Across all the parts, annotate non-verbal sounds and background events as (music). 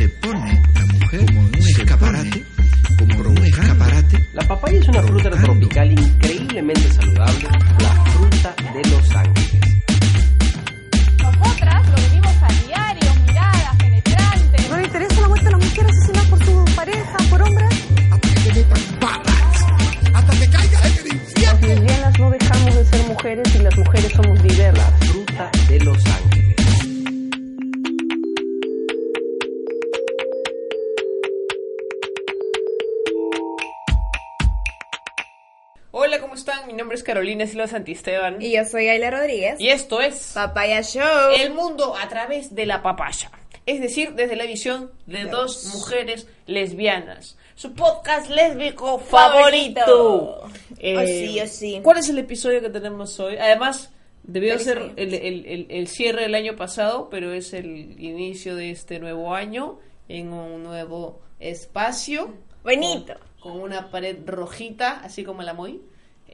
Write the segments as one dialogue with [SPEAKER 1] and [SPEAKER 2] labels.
[SPEAKER 1] La mujer se pone, la mujer como un escaparate, como un escaparate.
[SPEAKER 2] La papaya es una fruta tropical increíblemente saludable, la fruta de Los Ángeles.
[SPEAKER 3] Nosotras lo vivimos a diario, miradas penetrantes.
[SPEAKER 4] No le interesa la muerte de la mujer asesinada por su pareja, por hombres.
[SPEAKER 1] Hasta que metan balas, hasta que caiga en el infierno.
[SPEAKER 5] Las lesbianas no dejamos de ser mujeres y las mujeres somos diversas.
[SPEAKER 2] La fruta de Los Ángeles.
[SPEAKER 6] Hola, ¿cómo están? Mi nombre es Carolina Silva Santisteban.
[SPEAKER 7] Y yo soy Ayla Rodríguez.
[SPEAKER 6] Y esto es
[SPEAKER 7] Papaya Show.
[SPEAKER 6] El mundo a través de la papaya. Es decir, desde la visión de dos mujeres lesbianas. Su podcast lésbico favorito.
[SPEAKER 7] Favorito.
[SPEAKER 6] Eh,
[SPEAKER 7] Oh, sí, oh, sí.
[SPEAKER 6] ¿Cuál es el episodio que tenemos hoy? Además, debió
[SPEAKER 7] Feliz
[SPEAKER 6] ser el, el- el- el cierre del año pasado, pero es el inicio de este nuevo año en un nuevo espacio.
[SPEAKER 7] Bonito.
[SPEAKER 6] Con, con una pared rojita, así como la Moy.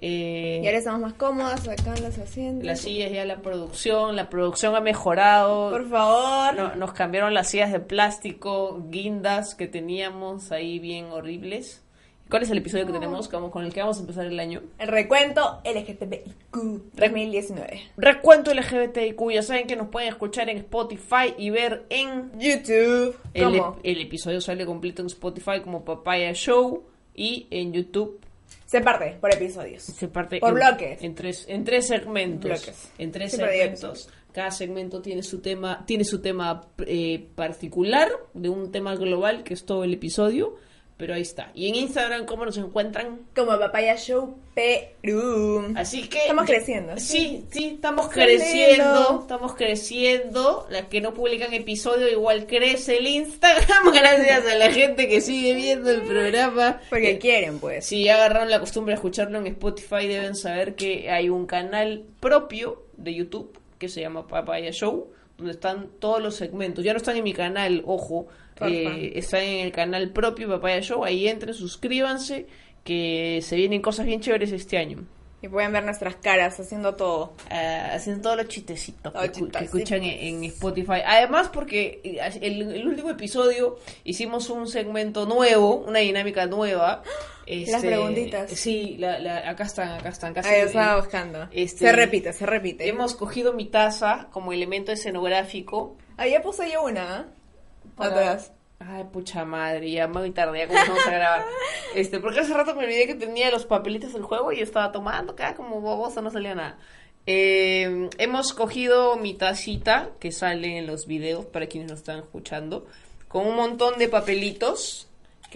[SPEAKER 6] Eh,
[SPEAKER 7] Y ahora estamos más cómodas acá en los asientos.
[SPEAKER 6] las sillas ya la producción, la producción ha mejorado.
[SPEAKER 7] Por favor.
[SPEAKER 6] No- nos cambiaron las sillas de plástico, guindas que teníamos ahí bien horribles. ¿Cuál es el episodio que tenemos con el que vamos a empezar el año?
[SPEAKER 7] El recuento LGTBIQ 2019.
[SPEAKER 6] Recuento LGBTIQ, ya saben que nos pueden escuchar en Spotify y ver en...
[SPEAKER 7] YouTube.
[SPEAKER 6] El,
[SPEAKER 7] ¿Cómo?
[SPEAKER 6] el episodio sale completo en Spotify como Papaya Show y en YouTube
[SPEAKER 7] Se parte por episodios.
[SPEAKER 6] se parte
[SPEAKER 7] Por
[SPEAKER 6] en,
[SPEAKER 7] bloques.
[SPEAKER 6] en tres en tres segmentos
[SPEAKER 7] Bloques.
[SPEAKER 6] en tres segmentos cada segmento tiene su tema tiene su tema eh, particular de un tema global que es todo el episodio pero ahí está y en Instagram cómo nos encuentran
[SPEAKER 7] Como Papaya Show Perú.
[SPEAKER 6] así que
[SPEAKER 7] Estamos creciendo.
[SPEAKER 6] sí sí estamos creciendo estamos creciendo las que no publican episodio igual crece el Instagram (laughs) gracias a la gente que sigue viendo el programa
[SPEAKER 7] Porque
[SPEAKER 6] Eh,
[SPEAKER 7] quieren, pues.
[SPEAKER 6] si ya agarraron la costumbre de escucharlo en Spotify, deben saber que hay un canal propio de YouTube que se llama Papaya Show, donde están todos los segmentos. Ya no están en mi canal, ojo, eh, están en el canal propio Papaya Show. Ahí entren, suscríbanse, que se vienen cosas bien chéveres este año.
[SPEAKER 7] Y pueden ver nuestras caras haciendo todo.
[SPEAKER 6] Ah, haciendo todos los chistecitos que, escuchan en, en Spotify. Además, porque eh, el, el último episodio hicimos un segmento nuevo, una dinámica nueva. (gasps)
[SPEAKER 7] Las
[SPEAKER 6] Este,
[SPEAKER 7] preguntitas.
[SPEAKER 6] Sí, la, la- acá están, acá están. Casi,
[SPEAKER 7] Ahí estaba buscando.
[SPEAKER 6] Este,
[SPEAKER 7] se repite, se repite.
[SPEAKER 6] Hemos cogido mi taza como elemento escenográfico.
[SPEAKER 7] Ahí ya puse yo una. ¿eh?
[SPEAKER 6] para-
[SPEAKER 7] Atrás.
[SPEAKER 6] Ay, pucha madre, ya muy tarde, ya comenzamos a grabar. (laughs) Este, porque hace rato me olvidé que tenía los papelitos del juego y estaba tomando, acá como bobosa, no salía nada. Eh, hemos cogido mi tacita que sale en los videos para quienes nos están escuchando, con un montón de papelitos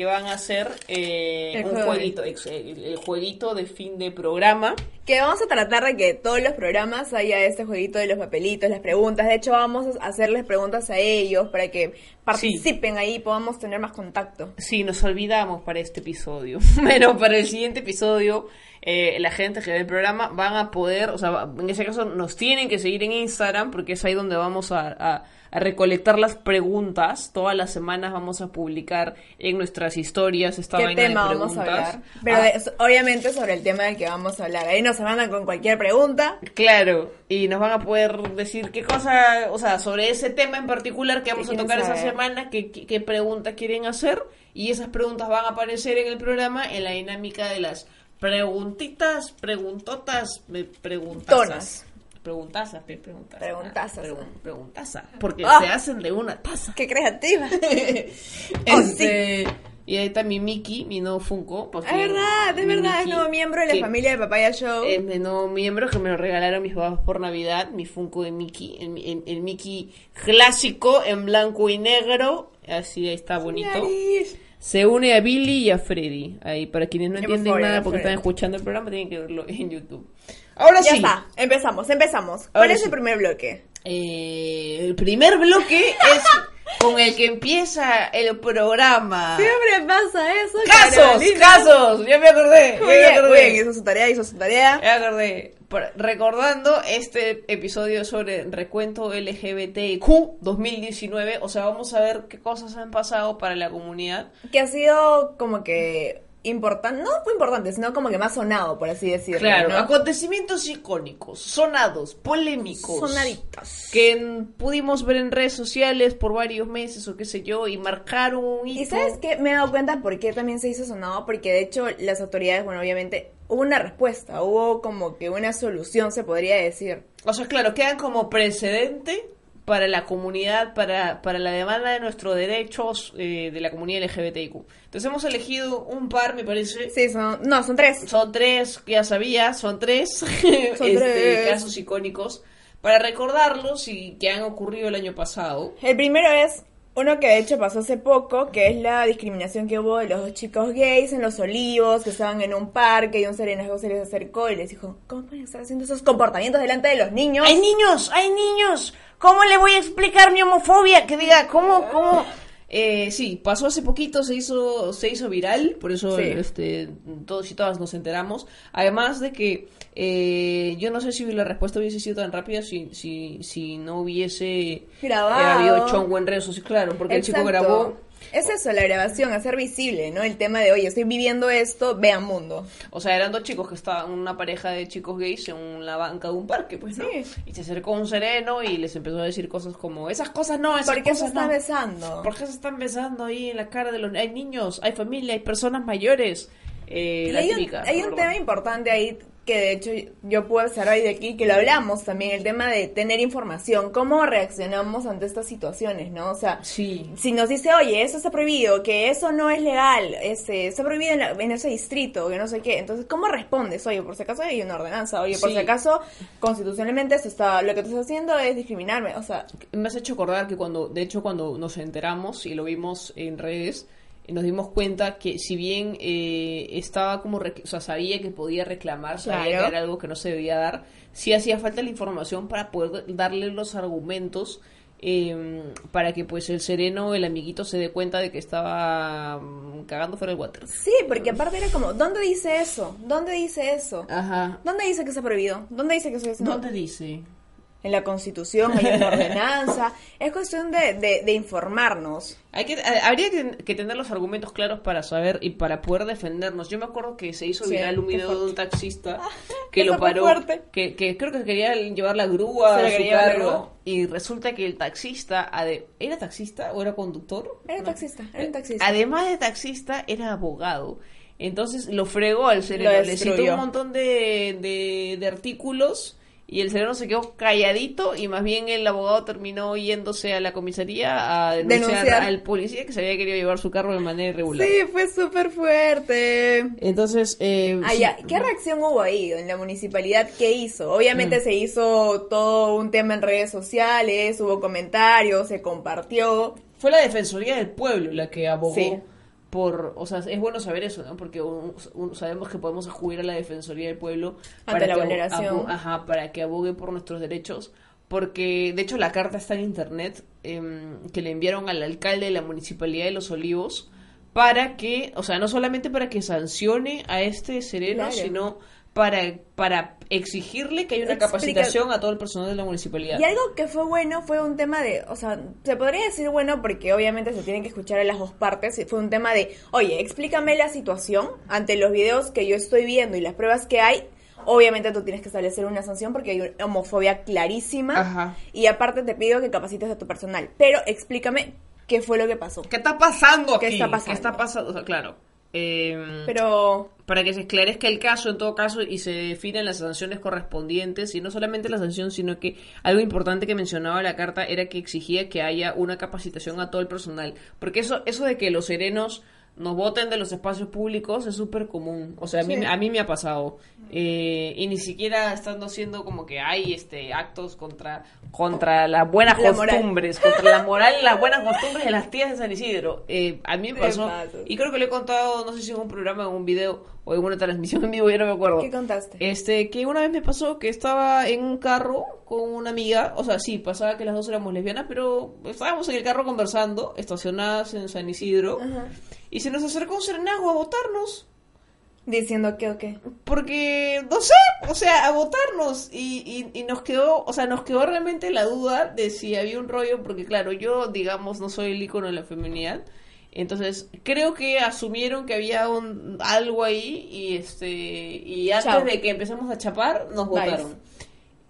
[SPEAKER 6] que van a ser eh,
[SPEAKER 7] El
[SPEAKER 6] un
[SPEAKER 7] juego.
[SPEAKER 6] jueguito, el, el jueguito de fin de programa.
[SPEAKER 7] Que vamos a tratar de que todos los programas haya este jueguito de los papelitos, las preguntas. De hecho, vamos a hacerles preguntas a ellos para que participen ahí y podamos tener más contacto.
[SPEAKER 6] Sí, nos olvidamos para este episodio. (laughs) Pero para el siguiente episodio, eh, la gente que ve el programa van a poder, o sea, en ese caso nos tienen que seguir en Instagram porque es ahí donde vamos a, a- a recolectar las preguntas. Todas las semanas vamos a publicar en nuestras historias esta
[SPEAKER 7] ¿Qué
[SPEAKER 6] vaina de
[SPEAKER 7] tema vamos a hablar? Pero
[SPEAKER 6] Ah,
[SPEAKER 7] de- obviamente sobre el tema del que vamos a hablar. Ahí nos mandan con cualquier pregunta.
[SPEAKER 6] Claro, y nos van a poder decir qué cosa, o sea, sobre ese tema en particular que vamos a tocar esa
[SPEAKER 7] saber.
[SPEAKER 6] semana, qué, qué, qué pregunta quieren hacer, y esas preguntas van a aparecer en el programa en la dinámica de las preguntitas, preguntotas, me preguntazas.
[SPEAKER 7] Tonas.
[SPEAKER 6] Preguntazas, pe, preguntazas.
[SPEAKER 7] Preguntazas.
[SPEAKER 6] Pregun- preguntazas, porque
[SPEAKER 7] Ah.
[SPEAKER 6] se hacen de una taza.
[SPEAKER 7] ¡Qué creativa! (laughs)
[SPEAKER 6] Este, Y ahí está mi Mickey, mi nuevo Funko. porque
[SPEAKER 7] Es verdad, es
[SPEAKER 6] mi
[SPEAKER 7] verdad, es nuevo miembro de la
[SPEAKER 6] que-
[SPEAKER 7] familia de Papaya Show.
[SPEAKER 6] es de nuevo miembro que me lo regalaron mis papás por Navidad, mi Funko de Mickey, el, el- el Mickey clásico en blanco y negro, así ahí está bonito. Se une a Billy y a Freddy. Ahí, para quienes no entienden nada porque están escuchando el programa, tienen que verlo en YouTube. Ahora
[SPEAKER 7] Ya
[SPEAKER 6] sí.
[SPEAKER 7] está, empezamos, empezamos.
[SPEAKER 6] Ahora
[SPEAKER 7] ¿Cuál es
[SPEAKER 6] sí.
[SPEAKER 7] el primer bloque?
[SPEAKER 6] Eh, el primer bloque es (laughs) con el que empieza el programa.
[SPEAKER 7] Siempre pasa eso,
[SPEAKER 6] ¡Casos!
[SPEAKER 7] Carolina.
[SPEAKER 6] ¡Casos! Ya me acordé. ya me acordé.
[SPEAKER 7] bien, hizo su tarea, hizo su tarea.
[SPEAKER 6] Ya me acordé. Recordando este episodio sobre recuento LGBTQ 2019, o sea, vamos a ver qué cosas han pasado para la comunidad.
[SPEAKER 7] Que ha sido como que importante, no fue importante, sino como que más sonado, por así decirlo.
[SPEAKER 6] Claro,
[SPEAKER 7] ¿no?
[SPEAKER 6] acontecimientos icónicos, sonados, polémicos.
[SPEAKER 7] Sonaditos.
[SPEAKER 6] Que pudimos ver en redes sociales por varios meses o qué sé yo, y marcaron un hito.
[SPEAKER 7] Y sabes qué, me he dado cuenta por qué también se hizo sonado, porque de hecho las autoridades, bueno, obviamente hubo una respuesta, hubo como que una solución, se podría decir.
[SPEAKER 6] O sea, claro, quedan como precedente para la comunidad, para, para la demanda de nuestros derechos eh, de la comunidad LGBTIQ. Entonces hemos elegido un par, me parece.
[SPEAKER 7] Sí, son, no, son tres.
[SPEAKER 6] Son tres, ya sabía, son tres,
[SPEAKER 7] Son (laughs)
[SPEAKER 6] este,
[SPEAKER 7] tres.
[SPEAKER 6] casos icónicos, para recordarlos y que han ocurrido el año pasado.
[SPEAKER 7] El primero es uno que de hecho pasó hace poco, que es la discriminación que hubo de los dos chicos gays en Los Olivos, que estaban en un parque y un serenazgo se les acercó y les dijo, ¿cómo pueden estar haciendo esos comportamientos delante de los niños?
[SPEAKER 6] ¡Hay niños! ¡Hay niños! ¿Cómo le voy a explicar mi homofobia? Que diga, ¿cómo? ¿Cómo? Eh, sí, pasó hace poquito, se hizo, se hizo viral, por eso
[SPEAKER 7] Sí.
[SPEAKER 6] este, todos y todas nos enteramos. Además de que eh, yo no sé si la respuesta hubiese sido tan rápida si, si, si no hubiese
[SPEAKER 7] Grabado.
[SPEAKER 6] eh, habido chongo en redes sociales, claro, porque el chico grabó.
[SPEAKER 7] Es eso, la grabación, hacer visible, ¿no? El tema de, oye, estoy viviendo esto, vean mundo.
[SPEAKER 6] O sea, eran dos chicos que estaban, una pareja de chicos gays en la banca de un parque, pues, ¿no?
[SPEAKER 7] Sí.
[SPEAKER 6] Y se acercó un sereno y les empezó a decir cosas como, esas cosas no, esas
[SPEAKER 7] ¿Por qué se
[SPEAKER 6] cosas
[SPEAKER 7] está
[SPEAKER 6] no.
[SPEAKER 7] besando?
[SPEAKER 6] ¿Por qué se están besando ahí en la cara de los... Hay niños, hay familia, hay personas mayores. Eh, la
[SPEAKER 7] hay,
[SPEAKER 6] típica,
[SPEAKER 7] un, hay un
[SPEAKER 6] ¿no?
[SPEAKER 7] tema importante ahí que de hecho yo puedo observar hoy de aquí, que lo hablamos también, el tema de tener información, cómo reaccionamos ante estas situaciones, ¿no? O sea,
[SPEAKER 6] Sí.
[SPEAKER 7] si nos dice, oye, eso está prohibido, que eso no es legal, este, está prohibido en, la- en ese distrito, que no sé qué, entonces, ¿cómo respondes? Oye, por si acaso hay una ordenanza, oye, por
[SPEAKER 6] Sí.
[SPEAKER 7] si acaso, constitucionalmente esto está, lo que tú estás haciendo es discriminarme, o sea,
[SPEAKER 6] Me has hecho acordar que cuando, de hecho, cuando nos enteramos y lo vimos en redes, nos dimos cuenta que si bien eh, estaba como, o sea, sabía que podía reclamar, sabía
[SPEAKER 7] Claro.
[SPEAKER 6] que era algo que no se debía dar, sí hacía falta la información para poder darle los argumentos eh, para que pues el sereno, el amiguito, se dé cuenta de que estaba mm, cagando fuera del water.
[SPEAKER 7] sí, porque aparte era como, ¿dónde dice eso? ¿Dónde dice eso?
[SPEAKER 6] Ajá.
[SPEAKER 7] ¿Dónde dice que está prohibido? ¿Dónde dice que eso es?
[SPEAKER 6] ¿Dónde dice?
[SPEAKER 7] En la constitución hay una (laughs) ordenanza. Es cuestión de, de, de informarnos.
[SPEAKER 6] Hay que, a- habría que, que tener los argumentos claros para saber y para poder defendernos. Yo me acuerdo que se hizo
[SPEAKER 7] Sí,
[SPEAKER 6] viral un video de un taxista (laughs) que lo paró, que, que creo que quería llevar la grúa
[SPEAKER 7] Se
[SPEAKER 6] a su carro y resulta que el taxista, ¿era taxista o era conductor?
[SPEAKER 7] Era
[SPEAKER 6] No.
[SPEAKER 7] taxista, era un taxista.
[SPEAKER 6] Además de taxista, era abogado. Entonces lo fregó al sereno,
[SPEAKER 7] Lo
[SPEAKER 6] le citó un montón de, de, de artículos y el sereno se quedó calladito y más bien el abogado terminó yéndose a la comisaría a denunciar,
[SPEAKER 7] Denunciar.
[SPEAKER 6] al policía que se había querido llevar su carro de manera irregular.
[SPEAKER 7] Sí, fue súper fuerte.
[SPEAKER 6] Entonces, eh,
[SPEAKER 7] Ah,
[SPEAKER 6] sí.
[SPEAKER 7] ya. ¿Qué reacción hubo ahí en la municipalidad? ¿Qué hizo? Obviamente
[SPEAKER 6] Mm.
[SPEAKER 7] se hizo todo un tema en redes sociales, hubo comentarios, se compartió.
[SPEAKER 6] fue la Defensoría del Pueblo la que abogó
[SPEAKER 7] Sí.
[SPEAKER 6] Por, o sea, es bueno saber eso, ¿no? Porque un- un- sabemos que podemos acudir a la Defensoría del Pueblo
[SPEAKER 7] Ante la
[SPEAKER 6] que abo- ajá, para que abogue por nuestros derechos. Porque, de hecho, la carta está en internet em, que le enviaron al alcalde de la Municipalidad de Los Olivos para que, o sea, no solamente para que sancione a este sereno,
[SPEAKER 7] Claro.
[SPEAKER 6] sino para, para exigirle que haya una
[SPEAKER 7] Explica-
[SPEAKER 6] capacitación a todo el personal de la municipalidad.
[SPEAKER 7] Y algo que fue bueno fue un tema de, o sea, se podría decir bueno porque obviamente se tienen que escuchar a las dos partes. Fue un tema de, oye, explícame la situación ante los videos que yo estoy viendo y las pruebas que hay. Obviamente tú tienes que establecer una sanción porque hay una homofobia clarísima.
[SPEAKER 6] Ajá.
[SPEAKER 7] Y aparte te pido que capacites a tu personal. Pero explícame qué fue lo que pasó.
[SPEAKER 6] ¿Qué está pasando aquí?
[SPEAKER 7] ¿Qué está pasando?
[SPEAKER 6] ¿Qué está pasando? O sea, claro. em,
[SPEAKER 7] Pero
[SPEAKER 6] para que se esclarezca el caso en todo caso y se definan las sanciones correspondientes y no solamente la sanción sino que algo importante que mencionaba la carta era que exigía que haya una capacitación a todo el personal. Porque eso eso de que los serenos nos voten de los espacios públicos es súper común o sea a mí, a mí me ha pasado Eh, y ni siquiera estando haciendo como que hay este actos contra contra las buenas
[SPEAKER 7] La moral.
[SPEAKER 6] costumbres contra la moral y las buenas costumbres de las tías de San Isidro Eh, a mí me pasó y creo que le he contado, no sé si en un programa en un video, o en una transmisión en vivo, ya no me acuerdo.
[SPEAKER 7] ¿Qué contaste?
[SPEAKER 6] Este, que una vez me pasó que estaba en un carro con una amiga, o sea, sí, pasaba que las dos éramos lesbianas, pero estábamos en el carro conversando, estacionadas en San Isidro,
[SPEAKER 7] Ajá.
[SPEAKER 6] Y se nos acercó un serenazgo a votarnos.
[SPEAKER 7] Diciendo que o qué.
[SPEAKER 6] Porque, no sé, o sea, a votarnos. Y, y, y nos quedó, o sea, nos quedó realmente la duda de si había un rollo, porque claro, yo, digamos, no soy el icono de la feminidad. Entonces, creo que asumieron que había un, algo ahí y este y antes
[SPEAKER 7] Chao.
[SPEAKER 6] de que empecemos a chapar, nos votaron.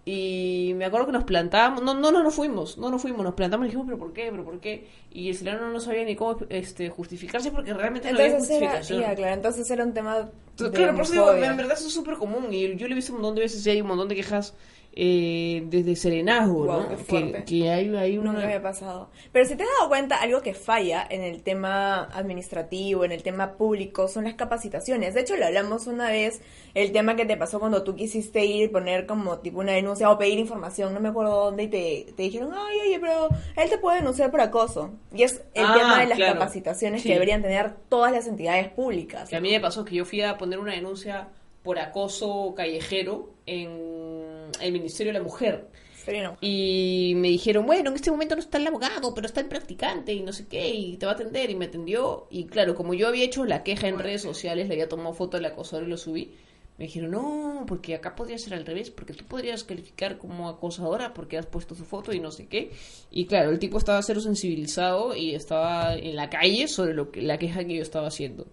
[SPEAKER 6] Y me acuerdo que nos plantábamos, no, no, no nos fuimos, no nos fuimos, nos plantamos y dijimos, pero ¿por qué? ¿Pero por qué? Y el celano no sabía ni cómo este, justificarse porque realmente no había
[SPEAKER 7] Entonces era,
[SPEAKER 6] justificación.
[SPEAKER 7] ya, claro, entonces era un tema de
[SPEAKER 6] Entonces, Claro, por eso digo, en verdad eso es súper común y yo lo he visto un montón de veces y hay un montón de quejas eh, desde Serenazgo, ¿no? Que, que hay, hay una...
[SPEAKER 7] Nunca me ha pasado. Pero si te has dado cuenta, algo que falla en el tema administrativo, en el tema público, son las capacitaciones. De hecho, lo hablamos una vez, el tema que te pasó cuando tú quisiste ir, poner como tipo una denuncia o pedir información, no me acuerdo dónde, y te, te dijeron, ay, oye, pero él te puede denunciar por acoso. Y es el
[SPEAKER 6] Ah,
[SPEAKER 7] tema de las
[SPEAKER 6] claro.
[SPEAKER 7] capacitaciones
[SPEAKER 6] Sí.
[SPEAKER 7] que deberían tener todas las entidades públicas.
[SPEAKER 6] Que a mí me pasó que yo fui a poner una denuncia por acoso callejero en el Ministerio de la Mujer.
[SPEAKER 7] Pero no.
[SPEAKER 6] Y me dijeron, bueno, en este momento no está el abogado, pero está el practicante y no sé qué, y te va a atender. Y me atendió. Y claro, como yo había hecho la queja en redes sociales, le había tomado foto del acosador y lo subí. Me dijeron, no, porque acá podría ser al revés, porque tú podrías calificar como acosadora porque has puesto su foto y no sé qué. Y claro, el tipo estaba cero sensibilizado y estaba en la calle sobre lo que, la queja que yo estaba haciendo.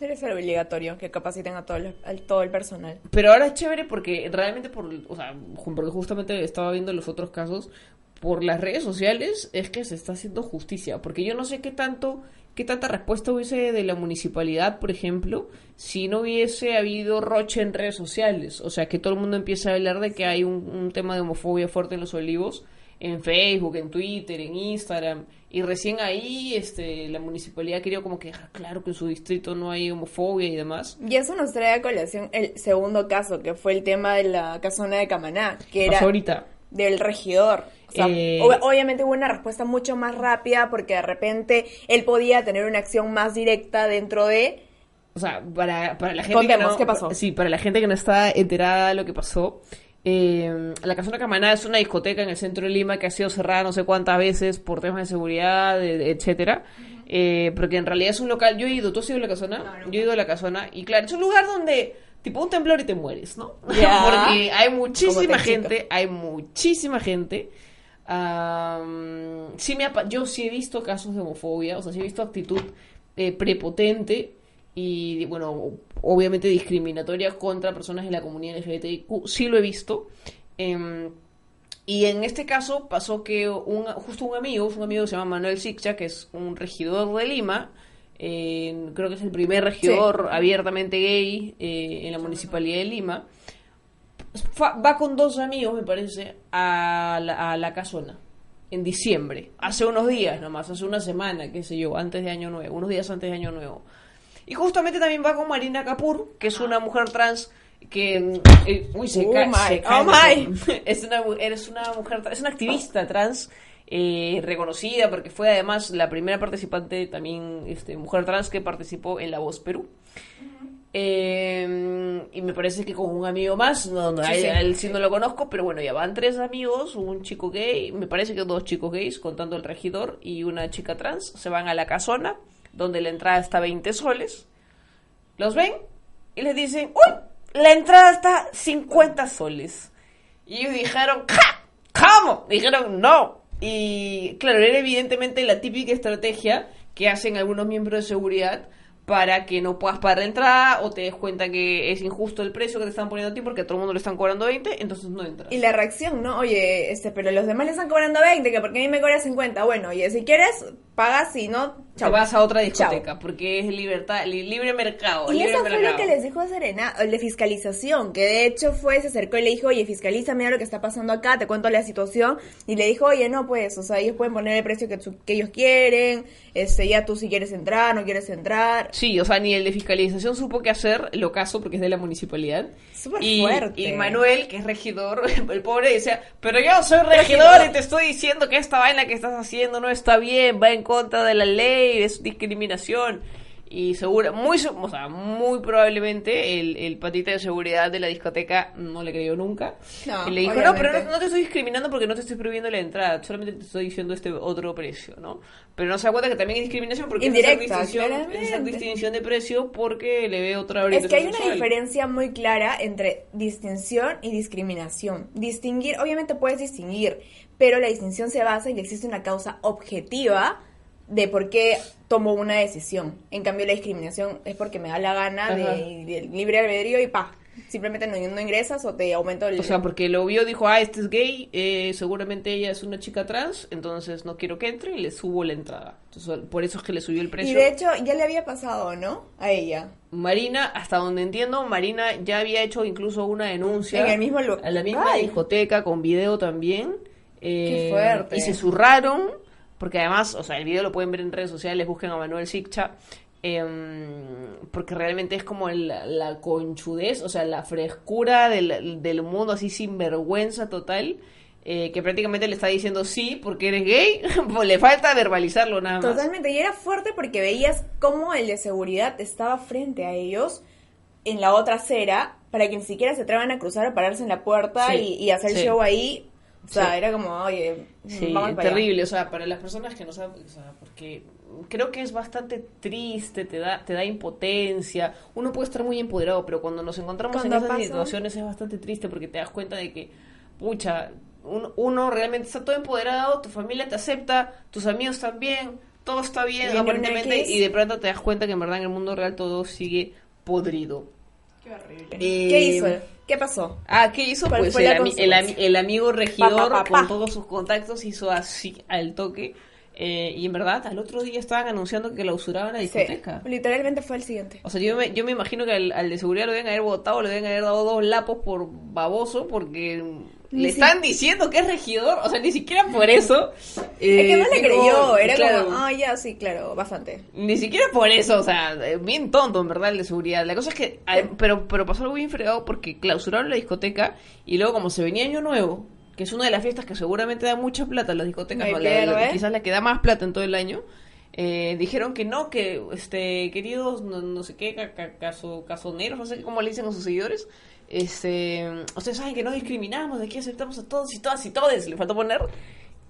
[SPEAKER 7] Debe ser obligatorio que capaciten a todo el, todo el personal.
[SPEAKER 6] Pero ahora es chévere porque realmente por, o sea, porque justamente estaba viendo los otros casos por las redes sociales es que se está haciendo justicia, porque yo no sé qué tanto qué tanta respuesta hubiese de la municipalidad, por ejemplo, si no hubiese habido roche en redes sociales, o sea, que todo el mundo empieza a hablar de que hay un tema de homofobia fuerte en los olivos en Facebook, en Twitter, en Instagram, y recién ahí este la municipalidad quería como que dejar claro que en su distrito no hay homofobia y demás.
[SPEAKER 7] Y eso nos trae a colación el segundo caso, que fue el tema de la casona de Camaná, que era
[SPEAKER 6] Pasó ahorita.
[SPEAKER 7] del regidor. O sea,
[SPEAKER 6] Eh,
[SPEAKER 7] ob- obviamente hubo una respuesta mucho más rápida porque de repente él podía tener una acción más directa dentro de...
[SPEAKER 6] O sea, para, para la gente
[SPEAKER 7] Contemos,
[SPEAKER 6] que no,
[SPEAKER 7] ¿qué pasó?
[SPEAKER 6] Sí, para la gente que no está enterada de lo que pasó. Eh, la Casona Camaná es una discoteca en el centro de Lima que ha sido cerrada no sé cuántas veces por temas de seguridad, etcétera. Eh, porque en realidad es un local. Yo he ido, ¿tú has ido a la Casona? Yo he ido a la Casona y claro, es un lugar donde tipo un temblor y te mueres, ¿no? (laughs) Porque hay muchísima gente, hay muchísima gente. Sí me yo sí he visto casos de homofobia, o sea, sí he visto actitud eh, prepotente y, bueno, obviamente discriminatoria contra personas de la comunidad LGBTIQ, sí lo he visto. Em, y en este caso pasó que un, justo un amigo, un amigo que se llama Manuel Siccha, que es un regidor de Lima, eh, creo que es el primer regidor abiertamente gay eh, en la municipalidad de Lima, va con dos amigos, me parece, a la, a la casona. En diciembre, hace unos días nomás, hace una semana, qué sé yo, antes de Año Nuevo, unos días antes de Año Nuevo. Y justamente también va con Marina Kapur, que es una mujer trans que... eh, uy, se
[SPEAKER 7] Oh
[SPEAKER 6] cae,
[SPEAKER 7] my, oh my. (laughs)
[SPEAKER 6] es una, eres una mujer, es una activista trans eh, reconocida porque fue además la primera participante también, este, mujer trans que participó en La Voz Perú. Eh, y me parece que con un amigo más, no, no, él,
[SPEAKER 7] sí.
[SPEAKER 6] él sí no lo conozco, pero bueno, ya van tres amigos, un chico gay, me parece que dos chicos gays, contando el regidor, y una chica trans, se van a la casona, donde la entrada está 20 soles, los ven y les dicen, ¡Uy! La entrada está 50 soles. Y ellos dijeron, ¡Ja! ¿Cómo? Dijeron, no. Y claro, era evidentemente la típica estrategia que hacen algunos miembros de seguridad para que no puedas pagar la entrada o te des cuenta que es injusto el precio que te están poniendo a ti porque a todo el mundo le están cobrando 20, entonces no entras.
[SPEAKER 7] Y la reacción, ¿no? Oye, este, pero los demás le están cobrando 20, que porque a mí me cobra 50. Bueno, oye, si quieres, pagas, si no,
[SPEAKER 6] Te vas a otra discoteca porque es libertad, li- libre mercado.
[SPEAKER 7] Y
[SPEAKER 6] libre
[SPEAKER 7] eso fue lo que les dijo Serena, el de fiscalización, que de hecho fue, se acercó y le dijo, oye, fiscaliza, mira lo que está pasando acá, te cuento la situación, y le dijo, oye, no, pues, o sea, ellos pueden poner el precio que ellos quieren, este, ya tú si quieres entrar, no quieres entrar.
[SPEAKER 6] Sí, o sea, ni el de fiscalización supo qué hacer, lo caso porque es de la municipalidad.
[SPEAKER 7] Súper
[SPEAKER 6] y,
[SPEAKER 7] fuerte.
[SPEAKER 6] y Manuel, que es regidor, (laughs) el pobre decía, pero yo soy regidor y te estoy diciendo que esta vaina que estás haciendo no está bien, va en contra de la ley, es discriminación. Y segura, muy, o sea, muy probablemente el, el patita de seguridad de la discoteca no le creyó nunca.
[SPEAKER 7] No,
[SPEAKER 6] y le dijo, no, pero
[SPEAKER 7] obviamente.
[SPEAKER 6] no, no te estoy discriminando porque no te estoy prohibiendo la entrada, solamente te estoy diciendo este otro precio, ¿no? Pero no se da cuenta que también es discriminación porque es
[SPEAKER 7] Indirecta,
[SPEAKER 6] distinción,
[SPEAKER 7] claramente.
[SPEAKER 6] es hacer distinción de precio porque le ve otra
[SPEAKER 7] Es que hay una diferencia muy clara entre distinción y discriminación. Distinguir, obviamente puedes distinguir, pero la distinción se basa en que existe una causa objetiva de por qué tomo una decisión. En cambio, la discriminación es porque me da la gana de, de libre albedrío y pa. Simplemente no, no ingresas o te aumento el...
[SPEAKER 6] O sea, porque lo vio, dijo, ah, este es gay, eh, seguramente ella es una chica trans, entonces no quiero que entre y le subo la entrada. Entonces, por eso es que le subió el precio.
[SPEAKER 7] y de hecho, ya le había pasado, ¿no? A ella.
[SPEAKER 6] Marina, hasta donde entiendo, Marina ya había hecho incluso una denuncia.
[SPEAKER 7] En el mismo lu-
[SPEAKER 6] A la misma
[SPEAKER 7] Ay.
[SPEAKER 6] discoteca, con video también. Eh,
[SPEAKER 7] Qué fuerte.
[SPEAKER 6] Y se zurraron, porque además, o sea, el video lo pueden ver en redes sociales, busquen a Manuel Siccha. em, porque realmente es como la, la conchudez, o sea, la frescura del, del mundo así sin vergüenza total. eh, que prácticamente le está diciendo sí porque eres gay, (laughs) pues le falta verbalizarlo nada más.
[SPEAKER 7] Totalmente, y era fuerte porque veías cómo el de seguridad estaba frente a ellos en la otra acera para que ni siquiera se atrevan a cruzar o pararse en la puerta
[SPEAKER 6] Sí,
[SPEAKER 7] y, y hacer
[SPEAKER 6] sí.
[SPEAKER 7] show ahí. O sea,
[SPEAKER 6] Sí.
[SPEAKER 7] era como, oye,
[SPEAKER 6] Sí,
[SPEAKER 7] vamos para allá.
[SPEAKER 6] terrible, o sea, para las personas que no saben, o sea, porque creo que es bastante triste, te da, te da impotencia, uno puede estar muy empoderado, pero cuando nos encontramos
[SPEAKER 7] Cuando
[SPEAKER 6] en esas
[SPEAKER 7] pasa-
[SPEAKER 6] situaciones es bastante triste porque te das cuenta de que, pucha, un- uno realmente está todo empoderado, tu familia te acepta, tus amigos también, todo está bien,
[SPEAKER 7] Y en
[SPEAKER 6] aparentemente, y de pronto te das cuenta que en verdad en el mundo real todo sigue podrido.
[SPEAKER 7] Qué horrible.
[SPEAKER 6] Eh,
[SPEAKER 7] ¿Qué hizo? ¿Qué pasó?
[SPEAKER 6] Ah, ¿qué hizo?
[SPEAKER 7] ¿Cuál
[SPEAKER 6] Pues el, ami- amigo regidor
[SPEAKER 7] Pa, pa, pa, pa.
[SPEAKER 6] con todos sus contactos hizo así al toque. eh, y en verdad, al otro día estaban anunciando que clausuraban la
[SPEAKER 7] Sí,
[SPEAKER 6] discoteca.
[SPEAKER 7] literalmente fue el siguiente.
[SPEAKER 6] O sea, yo me, yo me imagino que al, al de seguridad lo deben haber votado, le deben haber dado dos lapos por baboso, porque le están diciendo que es regidor. O sea, ni siquiera por eso.
[SPEAKER 7] es que
[SPEAKER 6] eh,
[SPEAKER 7] no le
[SPEAKER 6] digo,
[SPEAKER 7] creyó, era
[SPEAKER 6] claro,
[SPEAKER 7] como, ah, ya, sí, claro, bastante.
[SPEAKER 6] ni siquiera por eso, o sea, eh, bien tonto en verdad el de seguridad. La cosa es que, ah, pero, pero pasó algo bien fregado porque clausuraron la discoteca y luego como se venía Año Nuevo, que es una de las fiestas que seguramente da mucha plata a las discotecas, ¿no? La- la-
[SPEAKER 7] pierde.
[SPEAKER 6] quizás la que da más plata en todo el año, eh, dijeron que no, que este queridos, no, no sé qué, ca- ca- caso, casoneros, no sé cómo le dicen a sus seguidores, este, ustedes saben que no discriminamos, de aquí aceptamos a todos y todas y todes, le faltó poner.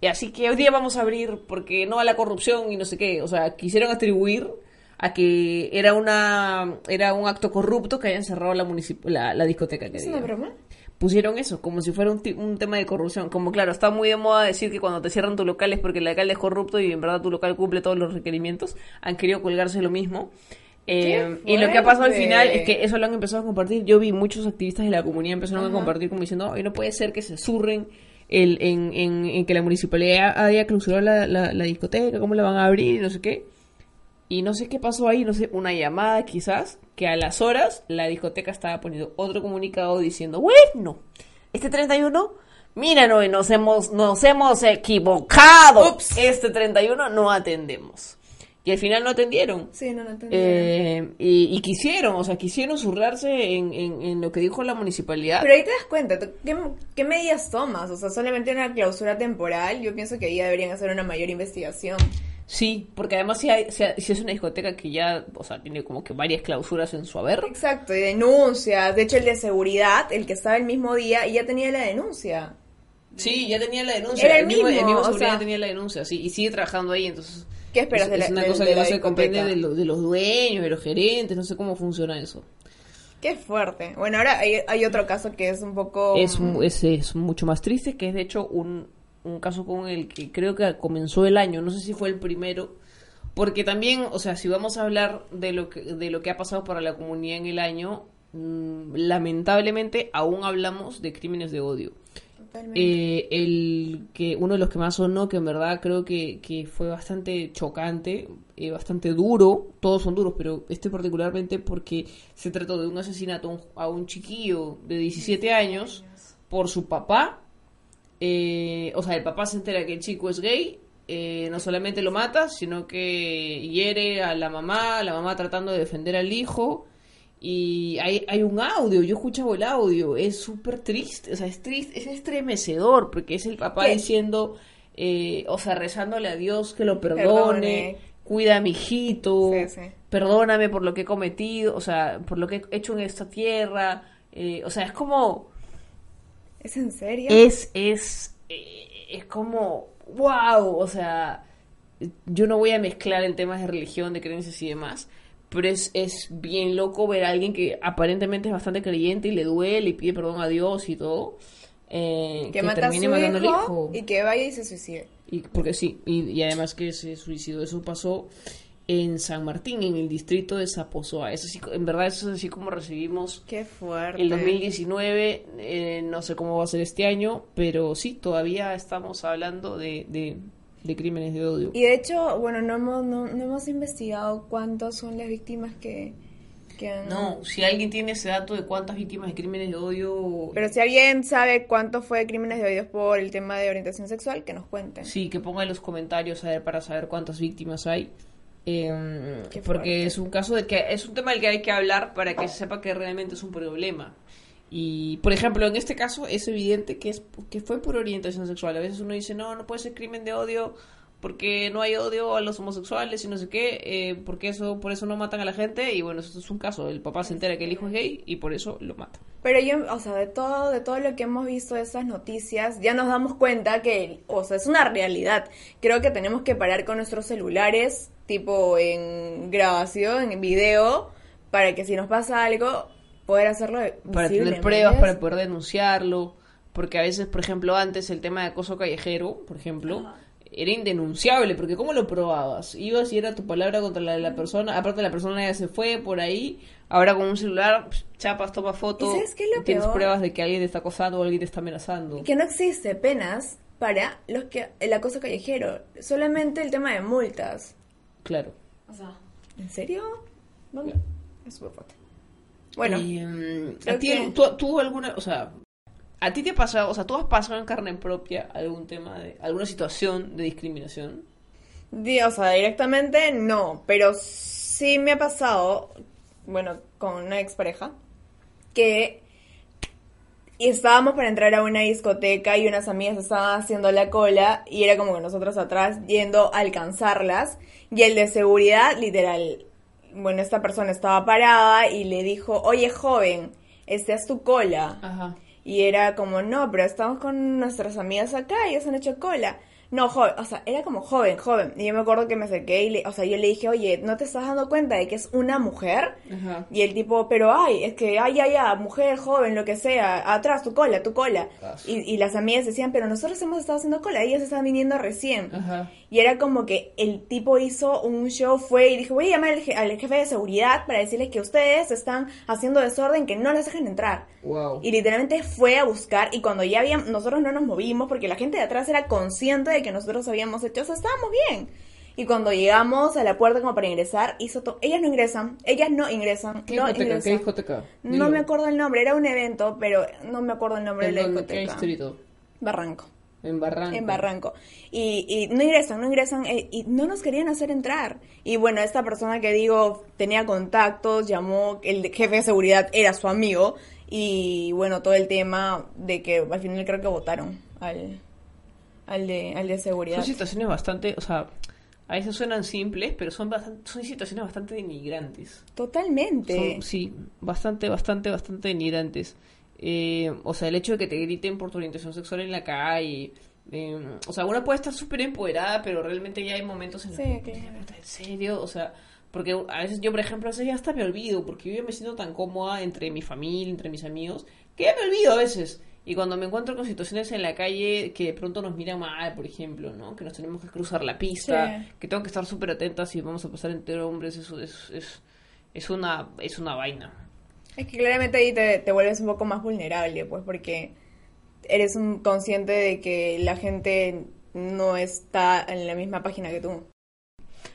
[SPEAKER 6] Y así que hoy día vamos a abrir porque no a la corrupción y no sé qué. O sea, quisieron atribuir a que era una era un acto corrupto que hayan cerrado la la, la discoteca. Que
[SPEAKER 7] ¿Es una broma?
[SPEAKER 6] Pusieron eso, como si fuera un, un tema de corrupción. Como claro, está muy de moda decir que cuando te cierran tu local es porque el alcalde es corrupto y en verdad tu local cumple todos los requerimientos. Han querido colgarse lo mismo. Eh,
[SPEAKER 7] ¡Qué
[SPEAKER 6] y lo que ha pasado al final es que eso lo han empezado a compartir. Yo vi muchos activistas de la comunidad empezaron a compartir como diciendo, "Ay, no puede ser que se surren el, en, en, en que la municipalidad haya clausurado la, la, la discoteca, cómo la van a abrir y no sé qué. Y no sé qué pasó ahí, no sé, una llamada quizás, que a las horas la discoteca estaba poniendo otro comunicado diciendo, bueno, este 31, mira, no, nos hemos, nos hemos equivocado.
[SPEAKER 7] Ups.
[SPEAKER 6] Este 31 no atendemos. Y al final no atendieron.
[SPEAKER 7] Sí, no, no entendí.
[SPEAKER 6] Eh, y, y quisieron, o sea, quisieron zurrarse en, en, en lo que dijo la municipalidad.
[SPEAKER 7] Pero ahí te das cuenta, ¿tú- ¿qué, ¿qué medidas tomas? O sea, solamente una clausura temporal. Yo pienso que ahí deberían hacer una mayor investigación.
[SPEAKER 6] Sí, porque además si, hay- si, si es una discoteca que ya, o sea, tiene como que varias clausuras en su haber.
[SPEAKER 7] Exacto, y denuncias. De hecho, el de seguridad, el que estaba el mismo día, y ya tenía la denuncia.
[SPEAKER 6] Sí, ya tenía la denuncia.
[SPEAKER 7] Era el
[SPEAKER 6] mismo,
[SPEAKER 7] mismo,
[SPEAKER 6] mismo
[SPEAKER 7] o
[SPEAKER 6] seguridad
[SPEAKER 7] sea-
[SPEAKER 6] tenía la denuncia, sí, y sigue trabajando ahí, entonces...
[SPEAKER 7] ¿Qué esperas
[SPEAKER 6] es,
[SPEAKER 7] de la-
[SPEAKER 6] es una cosa
[SPEAKER 7] de
[SPEAKER 6] que
[SPEAKER 7] la
[SPEAKER 6] no se comprende
[SPEAKER 7] discoteca?
[SPEAKER 6] de, lo- de los dueños, de los gerentes, no sé cómo funciona eso.
[SPEAKER 7] Qué fuerte. Bueno, ahora hay, hay otro caso que es un poco...
[SPEAKER 6] Es, es mucho más triste, que es de hecho un, un caso con el que creo que comenzó el año, no sé si fue el primero, porque también, o sea, si vamos a hablar de lo que, de lo que ha pasado para la comunidad en el año, mm, lamentablemente aún hablamos de crímenes de odio. Eh, el que uno de los que más sonó, que en verdad creo que, que fue bastante chocante, eh, bastante duro, todos son duros, pero este particularmente porque se trató de un asesinato a un, a un chiquillo de 17 años por su papá. Eh, o sea, el papá se entera que el chico es gay, eh, no solamente lo mata, sino que hiere a la mamá, la mamá tratando de defender al hijo. Y hay, hay un audio, yo he escuchado el audio, es súper triste, o sea, es triste, es estremecedor, porque es el papá
[SPEAKER 7] ¿Qué?
[SPEAKER 6] diciendo, eh, o sea, rezándole a Dios que lo
[SPEAKER 7] Perdone.
[SPEAKER 6] perdone, cuida a mi hijito,
[SPEAKER 7] Sí, sí.
[SPEAKER 6] perdóname por lo que he cometido, o sea, por lo que he hecho en esta tierra, eh, o sea, es como,
[SPEAKER 7] ¿Es en serio?
[SPEAKER 6] es, es, eh, es como, wow, o sea, yo no voy a mezclar en temas de religión, de creencias y demás, pero es, es bien loco ver a alguien que aparentemente es bastante creyente y le duele y pide perdón a Dios y todo, eh,
[SPEAKER 7] que, mata a su
[SPEAKER 6] matando al
[SPEAKER 7] hijo y que vaya y se suicide.
[SPEAKER 6] y, porque sí, y, y además que se suicidó. Eso pasó en San Martín, en el distrito de Zapozoa. Eso sí, en verdad, eso es así como recibimos
[SPEAKER 7] Qué fuerte.
[SPEAKER 6] el 2019. eh, no sé cómo va a ser este año, pero sí, todavía estamos hablando de, de, de crímenes de odio.
[SPEAKER 7] Y de hecho, bueno, no hemos, no, no hemos investigado cuántas son las víctimas que, que han...
[SPEAKER 6] No, si alguien tiene ese dato de cuántas víctimas de crímenes de odio,
[SPEAKER 7] Pero si alguien sabe cuánto fue de crímenes de odio por el tema de orientación sexual, que nos cuenten.
[SPEAKER 6] Sí, que ponga en los comentarios a ver para saber cuántas víctimas hay. Eh, porque
[SPEAKER 7] fuerte.
[SPEAKER 6] es un caso de que es un tema del que hay que hablar para que se sepa que realmente es un problema. Y, por ejemplo, en este caso es evidente que, es, que fue por orientación sexual. A veces uno dice, no, no puede ser crimen de odio porque no hay odio a los homosexuales y no sé qué, eh, porque eso por eso no matan a la gente. Y bueno, esto es un caso. El papá se entera que el hijo es gay y por eso lo mata.
[SPEAKER 7] Pero yo, o sea, de todo, de todo lo que hemos visto de esas noticias, ya nos damos cuenta que, o sea, es una realidad. Creo que tenemos que parar con nuestros celulares, tipo en grabación, en video, para que si nos pasa algo, poder hacerlo
[SPEAKER 6] para tener
[SPEAKER 7] ¿me
[SPEAKER 6] pruebas, para poder denunciarlo, porque a veces, por ejemplo, antes el tema de acoso callejero, por ejemplo, era indenunciable, porque ¿cómo lo probabas? Ibas y era tu palabra contra la de la persona, aparte la persona ya se fue por ahí, ahora con un celular, chapas, toma foto,
[SPEAKER 7] ¿Y sabes qué es lo
[SPEAKER 6] tienes
[SPEAKER 7] peor?
[SPEAKER 6] pruebas de que alguien te está acosando o alguien te está amenazando.
[SPEAKER 7] Que no existe penas para los que el acoso callejero, solamente el tema de multas.
[SPEAKER 6] Claro.
[SPEAKER 7] O sea, ¿en serio? ¿Dónde? Es súper fuerte. Bueno,
[SPEAKER 6] mm, ¿a ti,
[SPEAKER 7] que-
[SPEAKER 6] tú, tú alguna, o sea, a ti te ha pasado, o sea, tú has pasado en carne propia algún tema de, alguna situación de discriminación?
[SPEAKER 7] Di- o sea, directamente no, pero sí me ha pasado, bueno, con una expareja, que estábamos para entrar a una discoteca y unas amigas estaban haciendo la cola y era como que nosotros atrás yendo a alcanzarlas y el de seguridad, literal, bueno, esta persona estaba parada y le dijo, oye joven, esta es tu cola.
[SPEAKER 6] Ajá.
[SPEAKER 7] Y era como, no, pero estamos con nuestras amigas acá, ellos han hecho cola. No, joven, o sea, era como joven, joven. Y yo me acuerdo que me acerqué y, le, o sea, yo le dije, oye, ¿no te estás dando cuenta de que es una mujer?
[SPEAKER 6] Ajá.
[SPEAKER 7] Y el tipo, pero ay, es que, ay, ay, ay, mujer, joven, lo que sea, atrás, tu cola, tu cola. Y, y las amigas decían, pero nosotros hemos estado haciendo cola, ellas están viniendo recién.
[SPEAKER 6] Ajá.
[SPEAKER 7] Y era como que el tipo hizo un show, fue y dijo, voy a llamar al, je- al jefe de seguridad para decirles que ustedes están haciendo desorden, que no las dejen entrar.
[SPEAKER 6] Wow.
[SPEAKER 7] Y literalmente fue a buscar y cuando ya habíamos, nosotros no nos movimos porque la gente de atrás era consciente de que nosotros habíamos hecho, o sea, estábamos bien. Y cuando llegamos a la puerta como para ingresar, hizo to- ellas no ingresan, ellas no ingresan,
[SPEAKER 6] ¿Qué
[SPEAKER 7] no
[SPEAKER 6] discoteca?
[SPEAKER 7] ingresan.
[SPEAKER 6] ¿Qué discoteca?
[SPEAKER 7] No me acuerdo el nombre, era un evento, pero no me acuerdo el nombre
[SPEAKER 6] ¿En
[SPEAKER 7] de la
[SPEAKER 6] dónde? ¿Qué
[SPEAKER 7] discoteca.
[SPEAKER 6] distrito?
[SPEAKER 7] Barranco.
[SPEAKER 6] En Barranco.
[SPEAKER 7] En Barranco. Y, y no ingresan, no ingresan, eh, y no nos querían hacer entrar. Y bueno, esta persona que digo tenía contactos, llamó, el jefe de seguridad era su amigo, y bueno, todo el tema de que al final creo que votaron al, al, de, al de seguridad.
[SPEAKER 6] Son situaciones bastante, o sea, a veces suenan simples, pero son bastante, son situaciones bastante denigrantes.
[SPEAKER 7] Totalmente.
[SPEAKER 6] Son, sí, bastante, bastante, bastante denigrantes. Eh, o sea, el hecho de que te griten por tu orientación sexual en la calle. eh, o sea, una puede estar súper empoderada, pero realmente ya hay momentos en los
[SPEAKER 7] Sí,
[SPEAKER 6] que...
[SPEAKER 7] claro.
[SPEAKER 6] ¿En serio? O sea, porque a veces yo, por ejemplo, a veces ya hasta me olvido, porque yo ya me siento tan cómoda entre mi familia, entre mis amigos, que ya me olvido a veces. Y cuando me encuentro con situaciones en la calle que de pronto nos miran mal, por ejemplo, ¿no? Que nos tenemos que cruzar la pista,
[SPEAKER 7] Sí.
[SPEAKER 6] que tengo que estar súper atenta si vamos a pasar entre hombres, eso es, es, es, una, es una vaina.
[SPEAKER 7] Es que claramente ahí te, te vuelves un poco más vulnerable, pues, porque eres un consciente de que la gente no está en la misma página que tú.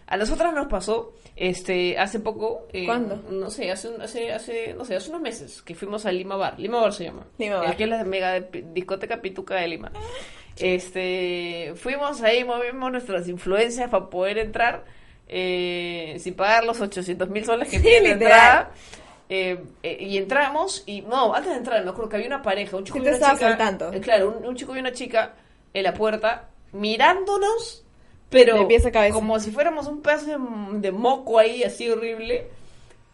[SPEAKER 6] A nosotras nos pasó, este, hace poco. eh,
[SPEAKER 7] ¿Cuándo?
[SPEAKER 6] No sé, hace, hace, hace, no sé, hace unos meses que fuimos a Lima Bar. Lima Bar se llama.
[SPEAKER 7] Lima Bar.
[SPEAKER 6] Que es la mega discoteca pituca de Lima. Este, fuimos ahí, movimos nuestras influencias para poder entrar, eh, sin pagar los 800 mil soles que
[SPEAKER 7] Sí, (laughs)
[SPEAKER 6] tiene entrada. Eh, eh, y entramos y no, antes de entrar me acuerdo que había una pareja, un chico
[SPEAKER 7] Sí
[SPEAKER 6] y una chica, eh, claro, un, un chico y una chica en la puerta mirándonos, pero
[SPEAKER 7] De pies a cabeza.
[SPEAKER 6] como si fuéramos un pedazo de, de moco ahí, así horrible.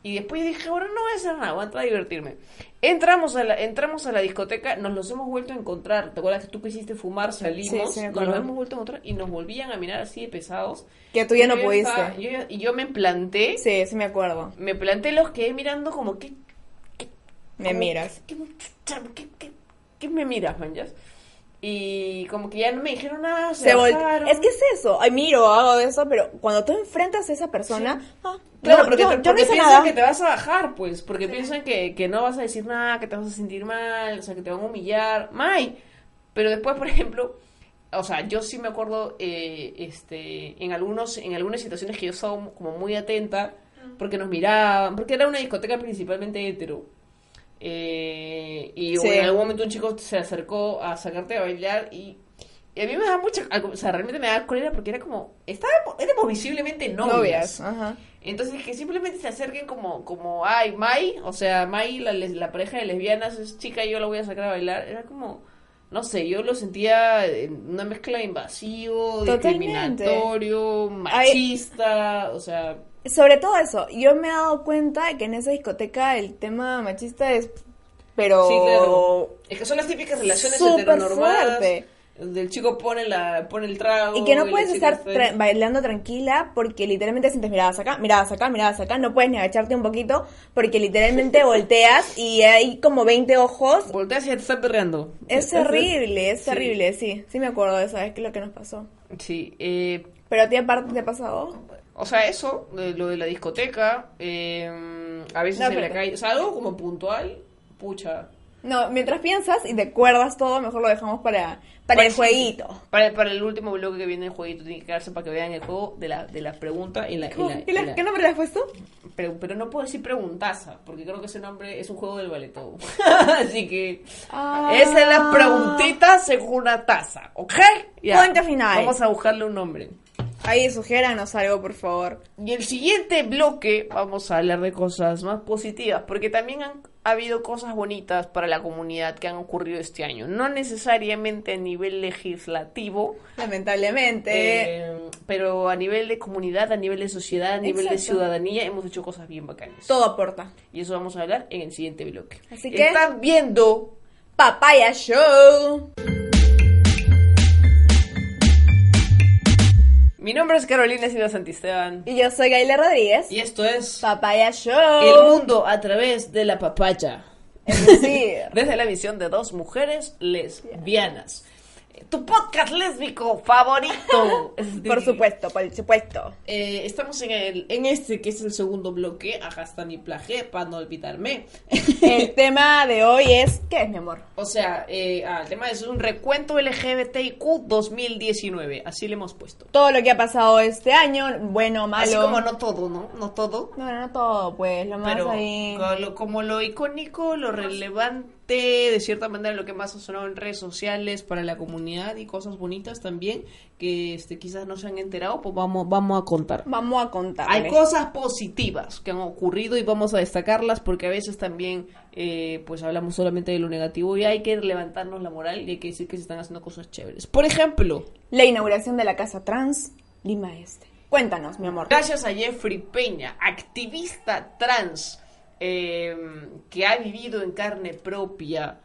[SPEAKER 6] Y después dije, bueno, no voy a hacer nada, voy a entrar a divertirme. Entramos a la, entramos a la discoteca, nos los hemos vuelto a encontrar. ¿Te acuerdas que tú quisiste fumar? Salimos,
[SPEAKER 7] Sí, sí,
[SPEAKER 6] nos los hemos vuelto a encontrar y nos volvían a mirar así de pesados.
[SPEAKER 7] Que tú ya no
[SPEAKER 6] Yo
[SPEAKER 7] pudiste.
[SPEAKER 6] estaba- yo y yo me planté,
[SPEAKER 7] Sí, sí me acuerdo.
[SPEAKER 6] me planté, los quedé mirando como que...
[SPEAKER 7] Me miras.
[SPEAKER 6] ¿Qué, qué, qué- qué me miras, manjas? Y como que ya no me dijeron nada, se,
[SPEAKER 7] Se
[SPEAKER 6] bajaron.
[SPEAKER 7] Es que es eso. Ay, miro, hago eso, pero cuando tú enfrentas a esa persona, ah,
[SPEAKER 6] Claro,
[SPEAKER 7] yo-
[SPEAKER 6] porque,
[SPEAKER 7] yo,
[SPEAKER 6] te-
[SPEAKER 7] yo no
[SPEAKER 6] porque piensan
[SPEAKER 7] nada.
[SPEAKER 6] que te vas a bajar, pues, porque piensan que, que no vas a decir nada, que te vas a sentir mal, o sea, que te van a humillar, may. Pero después, por ejemplo, o sea, yo sí me acuerdo, eh, este, en algunos, en algunas situaciones que yo estaba como muy atenta, porque nos miraban, porque era una discoteca principalmente hetero. Eh, y
[SPEAKER 7] Sí.
[SPEAKER 6] en algún momento un chico se acercó a sacarte a bailar y, y a mí me da mucha, o sea, realmente me da cólera porque era como, estábamos, éramos visiblemente novias.
[SPEAKER 7] Novias, ajá.
[SPEAKER 6] Entonces, que simplemente se acerquen como, como ay, Mai, o sea, Mai, la, la pareja de lesbianas es chica y yo la voy a sacar a bailar. Era como, no sé, yo lo sentía en una mezcla invasivo,
[SPEAKER 7] Totalmente.
[SPEAKER 6] discriminatorio,
[SPEAKER 7] Ay.
[SPEAKER 6] machista, o sea,
[SPEAKER 7] Sobre todo eso, yo me he dado cuenta de que en esa discoteca el tema machista es, pero
[SPEAKER 6] sí, claro. Es que son las típicas relaciones heteronormadas.
[SPEAKER 7] fuerte.
[SPEAKER 6] Donde el chico pone, la, pone el trago.
[SPEAKER 7] y que no puedes estar tra- bailando tranquila porque literalmente sientes miradas acá, miradas acá, miradas acá, no puedes ni agacharte un poquito porque literalmente (laughs) volteas y hay como 20 ojos.
[SPEAKER 6] Volteas y ya te está perreando.
[SPEAKER 7] Es terrible, es
[SPEAKER 6] Sí.
[SPEAKER 7] terrible, sí, sí me acuerdo de esa vez que es lo que nos pasó.
[SPEAKER 6] Sí, eh,
[SPEAKER 7] Pero a ti aparte te ha pasado.
[SPEAKER 6] O sea, eso, de lo de la discoteca, eh, a veces
[SPEAKER 7] No,
[SPEAKER 6] en la calle, o sea, algo como puntual, pucha.
[SPEAKER 7] No, mientras piensas y te acuerdas todo, mejor lo dejamos para, para el
[SPEAKER 6] Pues sí,
[SPEAKER 7] jueguito.
[SPEAKER 6] Para, para el último bloque que viene el jueguito, tiene que quedarse para que vean el juego de la, de la pregunta y la... y la-
[SPEAKER 7] ¿Y la-
[SPEAKER 6] y la-
[SPEAKER 7] ¿Qué nombre le has puesto?
[SPEAKER 6] pero, pero no puedo decir preguntaza, porque creo que ese nombre es un juego del todo. (laughs) Así que...
[SPEAKER 7] Ah.
[SPEAKER 6] Es de las preguntitas según una taza, ¿ok?
[SPEAKER 7] Punto final.
[SPEAKER 6] Vamos a buscarle un nombre.
[SPEAKER 7] Ahí, sugiéranos algo, por favor.
[SPEAKER 6] Y el siguiente bloque vamos a hablar de cosas más positivas, porque también han ha habido cosas bonitas para la comunidad que han ocurrido este año. No necesariamente a nivel legislativo,
[SPEAKER 7] Lamentablemente.
[SPEAKER 6] eh, pero a nivel de comunidad, a nivel de sociedad, a nivel de ciudadanía, hemos hecho cosas bien bacanas.
[SPEAKER 7] todo aporta.
[SPEAKER 6] Y eso vamos a hablar en el siguiente bloque.
[SPEAKER 7] Así que-
[SPEAKER 6] Están viendo
[SPEAKER 7] Papaya Show.
[SPEAKER 6] Mi nombre es Carolina Silva Santisteban.
[SPEAKER 7] Y yo soy Gaila Rodríguez.
[SPEAKER 6] Y esto es
[SPEAKER 7] Papaya Show.
[SPEAKER 6] El mundo a través de la papaya.
[SPEAKER 7] Es (laughs) decir,
[SPEAKER 6] Desde la visión de dos mujeres lesbianas. Tu podcast lésbico favorito. (laughs)
[SPEAKER 7] Por supuesto, por supuesto.
[SPEAKER 6] eh, estamos en, el, en este que es el segundo bloque. Acá está mi plaje para no olvidarme. (laughs)
[SPEAKER 7] El tema de hoy es ¿qué es, mi amor?
[SPEAKER 6] o sea, eh, ah, el tema es un recuento LGBTIQ 2019. Así le hemos puesto.
[SPEAKER 7] Todo lo que ha pasado este año, bueno, malo.
[SPEAKER 6] Así como no todo, ¿no? No todo.
[SPEAKER 7] No, no todo, pues, lo más
[SPEAKER 6] Pero
[SPEAKER 7] ahí.
[SPEAKER 6] como lo icónico, lo relevante, de cierta manera, lo que más ha sonado en redes sociales para la comunidad y cosas bonitas también, que este, quizás no se han enterado, pues vamos, vamos a contar.
[SPEAKER 7] Vamos a contar.
[SPEAKER 6] Hay cosas positivas que han ocurrido y vamos a destacarlas porque a veces también eh, pues hablamos solamente de lo negativo y hay que levantarnos la moral y hay que decir que se están haciendo cosas chéveres. Por ejemplo,
[SPEAKER 7] La inauguración de la Casa Trans, Lima Este. Cuéntanos, mi amor.
[SPEAKER 6] Gracias a Jeffrey Peña, activista trans eh, que ha vivido en carne propia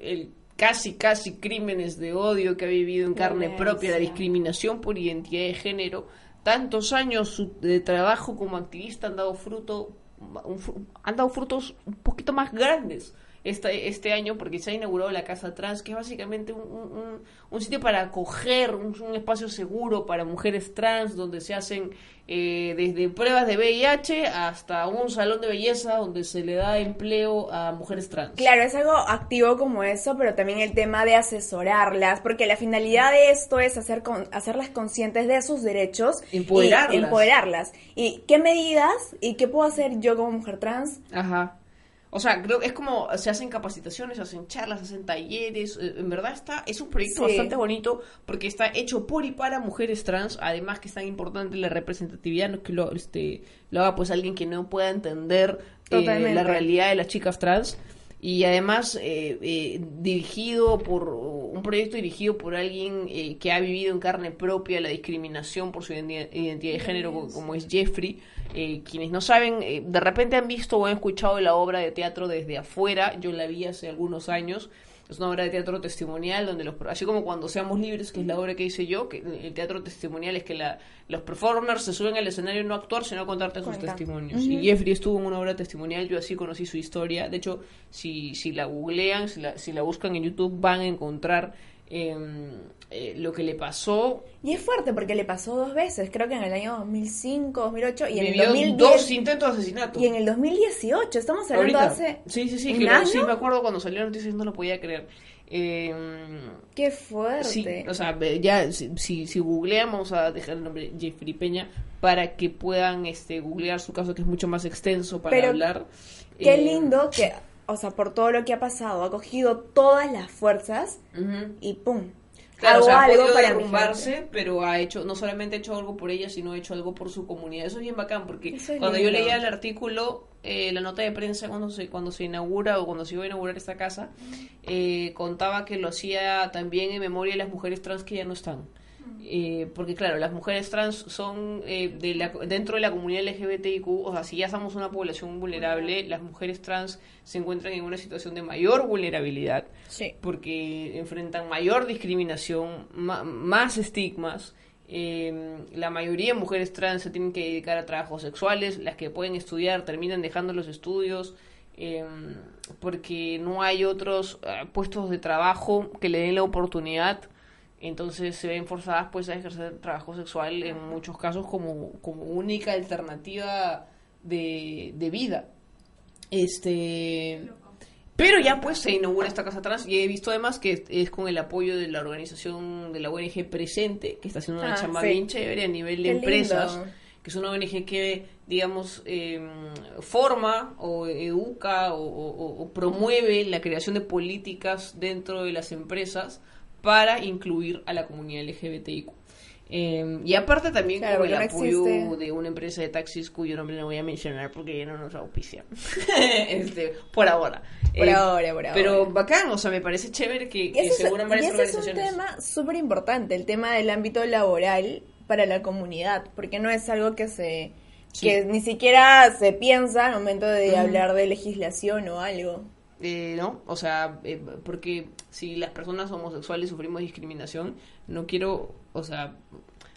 [SPEAKER 6] el casi casi crímenes de odio que ha vivido en carne propia, la discriminación por identidad de género, tantos años de trabajo como activista han dado fruto, han dado frutos un poquito más grandes este, este año porque se ha inaugurado la Casa Trans, que es básicamente un, un- sitio para acoger, un, un espacio seguro para mujeres trans, donde se hacen eh, desde pruebas de VIH hasta un salón de belleza donde se le da empleo a mujeres trans.
[SPEAKER 7] Claro, es algo activo como eso, pero también el tema de asesorarlas, porque la finalidad de esto es hacer con- hacerlas conscientes de sus derechos.
[SPEAKER 6] Empoderarlas.
[SPEAKER 7] Y empoderarlas. ¿Y qué medidas y qué puedo hacer yo como mujer trans?
[SPEAKER 6] Ajá. O sea, creo que es como se hacen capacitaciones, se hacen charlas, se hacen talleres. eh, En verdad está es un proyecto
[SPEAKER 7] Sí.
[SPEAKER 6] bastante bonito porque está hecho por y para mujeres trans. Además que es tan importante la representatividad, no que lo este lo haga pues alguien que no pueda entender eh, la realidad de las chicas trans. Y además eh, eh, dirigido por un proyecto dirigido por alguien eh, que ha vivido en carne propia la discriminación por su identi- identidad de género co- como es Jeffrey Eh, quienes no saben eh, de repente han visto o han escuchado la obra de teatro desde afuera. Yo la vi hace algunos años es una obra de teatro testimonial donde los así como cuando seamos libres que es la obra que hice yo que el teatro testimonial es que la, los performers se suben al escenario no a actuar sino a contarte sus testimonios. Y Jeffrey estuvo en una obra testimonial yo así conocí su historia. De hecho si, si la googlean si la, si la buscan en YouTube van a encontrar em, eh, lo que le pasó
[SPEAKER 7] Y es fuerte porque le pasó dos veces, creo que en el año 2005, 2008 y en el
[SPEAKER 6] vivió
[SPEAKER 7] 2010
[SPEAKER 6] dos intentos de asesinato
[SPEAKER 7] y en el 2018, estamos hablando
[SPEAKER 6] Ahorita.
[SPEAKER 7] hace
[SPEAKER 6] sí sí sí que lo- sí me acuerdo cuando salió la noticia no lo podía creer Em,
[SPEAKER 7] Qué fuerte.
[SPEAKER 6] Sí, o sea, ya si, si, si googlean, vamos a dejar el nombre Jeffrey Peña para que puedan este googlear su caso que es mucho más extenso para
[SPEAKER 7] Pero
[SPEAKER 6] hablar.
[SPEAKER 7] Qué
[SPEAKER 6] Eh,
[SPEAKER 7] lindo que, o sea, por todo lo que ha pasado, ha cogido todas las fuerzas y pum.
[SPEAKER 6] Claro,
[SPEAKER 7] hago
[SPEAKER 6] o sea, ha
[SPEAKER 7] algo para
[SPEAKER 6] derrumbarse, pero ha hecho, no solamente ha hecho algo por ella, sino ha hecho algo por su comunidad. Eso es bien bacán, porque
[SPEAKER 7] es
[SPEAKER 6] cuando yo leía el artículo, eh, la nota de prensa cuando se, cuando se inaugura o cuando se iba a inaugurar esta casa, eh, contaba que lo hacía también en memoria de las mujeres trans que ya no están. Eh, porque claro, las mujeres trans son eh, de la, dentro de la comunidad LGBTIQ, o sea, si ya somos una población vulnerable, las mujeres trans se encuentran en una situación de mayor vulnerabilidad
[SPEAKER 7] Sí.
[SPEAKER 6] porque enfrentan mayor discriminación, ma- más estigmas. eh, la mayoría de mujeres trans se tienen que dedicar a trabajos sexuales, las que pueden estudiar terminan dejando los estudios eh, porque no hay otros eh, puestos de trabajo que le den la oportunidad. Entonces se ven forzadas pues a ejercer trabajo sexual en muchos casos como, como única alternativa de, de vida. Este pero ya pues se inaugura esta casa trans y he visto además que es, es con el apoyo de la organización de la ONG Presente, que está haciendo una
[SPEAKER 7] Ah,
[SPEAKER 6] chamba
[SPEAKER 7] sí.
[SPEAKER 6] bien chévere a nivel de
[SPEAKER 7] Qué
[SPEAKER 6] empresas,
[SPEAKER 7] lindo.
[SPEAKER 6] que es una ONG que, digamos, eh, forma o educa o, o- o promueve la creación de políticas dentro de las empresas para incluir a la comunidad LGBTIQ. Eh, y aparte también
[SPEAKER 7] Claro,
[SPEAKER 6] con el
[SPEAKER 7] no
[SPEAKER 6] apoyo
[SPEAKER 7] existe.
[SPEAKER 6] de una empresa de taxis cuyo nombre no voy a mencionar porque ya no nos auspicia. (laughs) este, por ahora.
[SPEAKER 7] Por
[SPEAKER 6] Eh,
[SPEAKER 7] ahora, por ahora.
[SPEAKER 6] Pero bacán, o sea, me parece chévere que,
[SPEAKER 7] Y
[SPEAKER 6] que se unan
[SPEAKER 7] y
[SPEAKER 6] varias
[SPEAKER 7] ese es un
[SPEAKER 6] organizaciones.
[SPEAKER 7] tema súper importante, el tema del ámbito laboral para la comunidad, porque no es algo que se que ni siquiera se piensa al momento de hablar de legislación o algo.
[SPEAKER 6] Eh, ¿no? O sea, eh, porque si las personas homosexuales sufrimos discriminación, no quiero, o sea,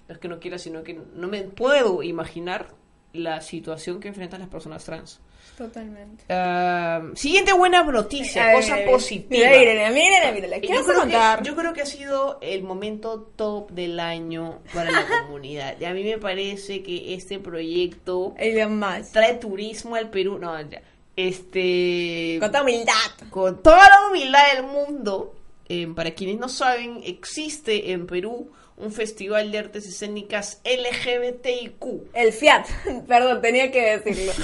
[SPEAKER 6] no es que no quiera, sino que no me puedo imaginar la situación que enfrentan las personas trans.
[SPEAKER 7] Totalmente.
[SPEAKER 6] Ah, siguiente buena noticia, cosa
[SPEAKER 7] mira,
[SPEAKER 6] positiva.
[SPEAKER 7] Mira, mírala, mírala, mírala. ¿Qué
[SPEAKER 6] Yo creo,
[SPEAKER 7] contar?
[SPEAKER 6] que, yo creo que ha sido el momento top del año para la comunidad. Y a mí me parece que este proyecto
[SPEAKER 7] El más.
[SPEAKER 6] trae turismo al Perú. No, ya. Este.
[SPEAKER 7] Con toda humildad.
[SPEAKER 6] con toda la humildad del mundo, eh, para quienes no saben, existe en Perú un festival de artes escénicas LGBTIQ.
[SPEAKER 7] El Fiat. (laughs) Perdón, tenía que decirlo. (laughs)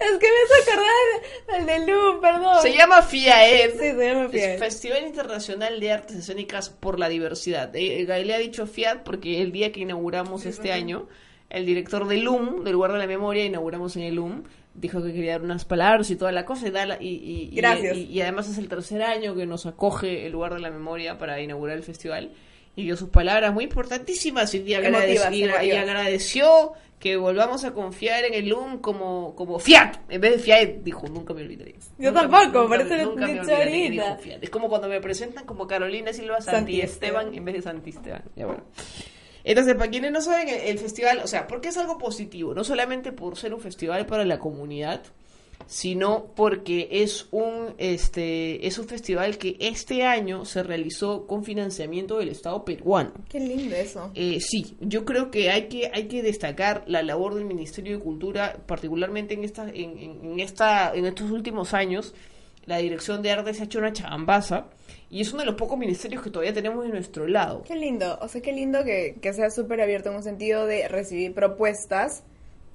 [SPEAKER 7] es que me acordar del de Lu, perdón.
[SPEAKER 6] Se llama FIAED.
[SPEAKER 7] Sí, se llama
[SPEAKER 6] Es
[SPEAKER 7] Fiat.
[SPEAKER 6] Festival Internacional de Artes Escénicas por la Diversidad. Eh, eh, Gael le ha dicho FIAT porque el día que inauguramos este año, el director del LUM, del lugar de la memoria, inauguramos en el LUM, dijo que quería dar unas palabras y toda la cosa y, da la- y, y-
[SPEAKER 7] Gracias.
[SPEAKER 6] y- además es el tercer año que nos acoge el lugar de la memoria para inaugurar el festival y dio sus palabras muy importantísimas y, agradec-
[SPEAKER 7] Emotivas,
[SPEAKER 6] y- agradeció que volvamos a confiar en el LUM como, como Fiat, en vez de Fiat, dijo, nunca me olvidaré.
[SPEAKER 7] Yo
[SPEAKER 6] Nunca-
[SPEAKER 7] tampoco, por eso lo ahorita.
[SPEAKER 6] Fiat. Es como cuando me presentan como Carolina Silva Santi,
[SPEAKER 7] Santi
[SPEAKER 6] Esteban,
[SPEAKER 7] Esteban.
[SPEAKER 6] en vez de Santi Esteban. Ya bueno. Entonces, para quienes no saben, el, festival, o sea, porque es algo positivo, no solamente por ser un festival para la comunidad, sino porque es un este es un festival que este año se realizó con financiamiento del Estado peruano.
[SPEAKER 7] Qué lindo eso.
[SPEAKER 6] Eh, sí, yo creo que hay que hay que destacar la labor del Ministerio de Cultura, particularmente en esta en- en esta en estos últimos años. La Dirección de Arte se ha hecho una chambaza y es uno de los pocos ministerios que todavía tenemos de nuestro lado.
[SPEAKER 7] Qué lindo. O sea, qué lindo que, que sea súper abierto en un sentido de recibir propuestas.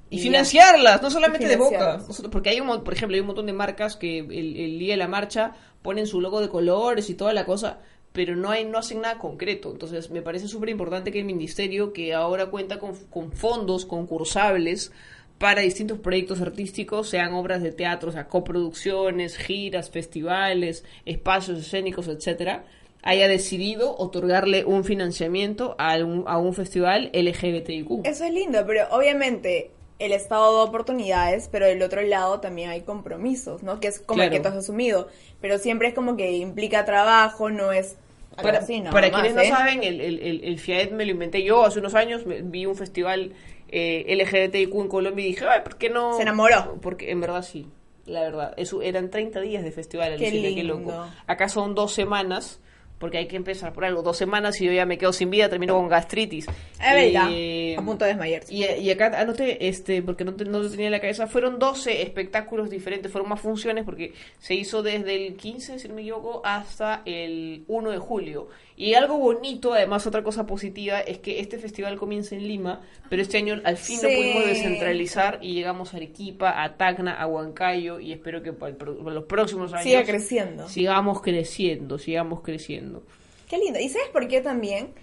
[SPEAKER 6] Y financiarlas, no solamente de boca. Nosotros- porque hay un, por ejemplo, hay un montón de marcas que el, el día de la marcha ponen su logo de colores y toda la cosa, pero no hay no hacen nada concreto. Entonces, me parece súper importante que el ministerio, que ahora cuenta con, con fondos concursables para distintos proyectos artísticos, sean obras de teatro, o sea, coproducciones, giras, festivales, espacios escénicos, etcétera, haya decidido otorgarle un financiamiento a un, a un festival LGBTIQ.
[SPEAKER 7] Eso es lindo, pero obviamente el Estado da oportunidades, pero del otro lado también hay compromisos, ¿no? Que es como el que tú has asumido. Pero siempre es como que implica trabajo, no es
[SPEAKER 6] Para,
[SPEAKER 7] así, nada
[SPEAKER 6] para quienes no
[SPEAKER 7] ¿eh?
[SPEAKER 6] saben, el, el, el, el FIAED me lo inventé yo hace unos años, me- vi un festival eh, LGBTIQ en Colombia y dije, ay, ¿por qué no?
[SPEAKER 7] Se enamoró.
[SPEAKER 6] Porque en verdad sí, la verdad. Eso, eran 30 días de festival,
[SPEAKER 7] Qué
[SPEAKER 6] loco. Acá son dos semanas, porque hay que empezar por algo. Dos semanas y yo ya me quedo sin vida, termino con gastritis.
[SPEAKER 7] Es verdad,
[SPEAKER 6] Eh,
[SPEAKER 7] a punto de desmayarse.
[SPEAKER 6] y, y acá anoté, este, porque no, te- no lo tenía en la cabeza, fueron 12 espectáculos diferentes, fueron más funciones porque se hizo desde el 15, si no me equivoco, hasta el 1 de julio. Y algo bonito, además otra cosa positiva, es que este festival comienza en Lima, pero este año al fin lo pudimos descentralizar y llegamos a Arequipa, a Tacna, a Huancayo y espero que para, el para los próximos años
[SPEAKER 7] Siga creciendo.
[SPEAKER 6] sigamos creciendo, sigamos creciendo.
[SPEAKER 7] Qué lindo. ¿Y sabes por qué también?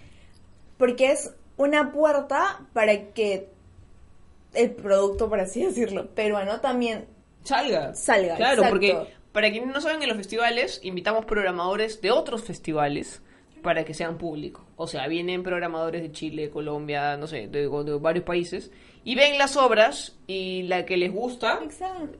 [SPEAKER 7] Porque es una puerta para que el producto, por así decirlo, peruano también
[SPEAKER 6] salga.
[SPEAKER 7] Salga,
[SPEAKER 6] Claro,
[SPEAKER 7] exacto.
[SPEAKER 6] porque para quienes no saben, en los festivales invitamos programadores de otros festivales para que sean públicos. O sea, vienen programadores de Chile, Colombia, no sé, de, de varios países y ven las obras y la que les gusta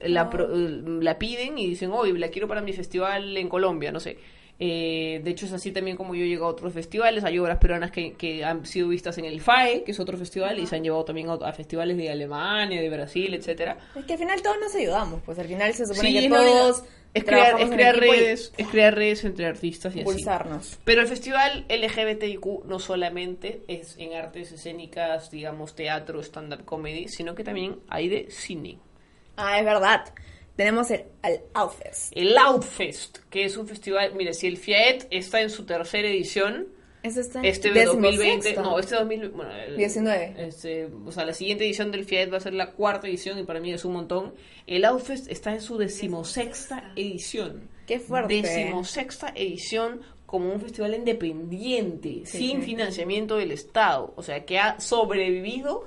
[SPEAKER 6] la, pro- la piden y dicen, oye, la quiero para mi festival en Colombia, no sé. Eh, de hecho, es así también como yo llego a otros festivales. Hay obras peruanas que, que han sido vistas en el FAE, que es otro festival, y se han llevado también a, a festivales de Alemania, de Brasil, etcétera.
[SPEAKER 7] Es que al final todos nos ayudamos, pues al final se supone
[SPEAKER 6] Sí,
[SPEAKER 7] que todos
[SPEAKER 6] es crear, es crear
[SPEAKER 7] y
[SPEAKER 6] redes, es crear redes entre artistas y así.
[SPEAKER 7] impulsarnos.
[SPEAKER 6] Pero el festival LGBTIQ no solamente es en artes escénicas, digamos, teatro, stand-up comedy, sino que también hay de cine.
[SPEAKER 7] Ah, es verdad. Tenemos el al Outfest.
[SPEAKER 6] El Outfest, que es un festival, mire, si el FIAET está en su tercera edición,
[SPEAKER 7] Eso está en
[SPEAKER 6] este
[SPEAKER 7] décimo
[SPEAKER 6] 2020,
[SPEAKER 7] sexto.
[SPEAKER 6] no, este 2020, bueno, el-
[SPEAKER 7] 19.
[SPEAKER 6] Este, o sea, la siguiente edición del FIAET va a ser la cuarta edición y para mí es un montón. El Outfest está en su decimosexta edición.
[SPEAKER 7] Qué fuerte.
[SPEAKER 6] Decimosexta edición como un festival independiente,
[SPEAKER 7] Sí,
[SPEAKER 6] sin
[SPEAKER 7] sí.
[SPEAKER 6] financiamiento del Estado. O sea, que ha sobrevivido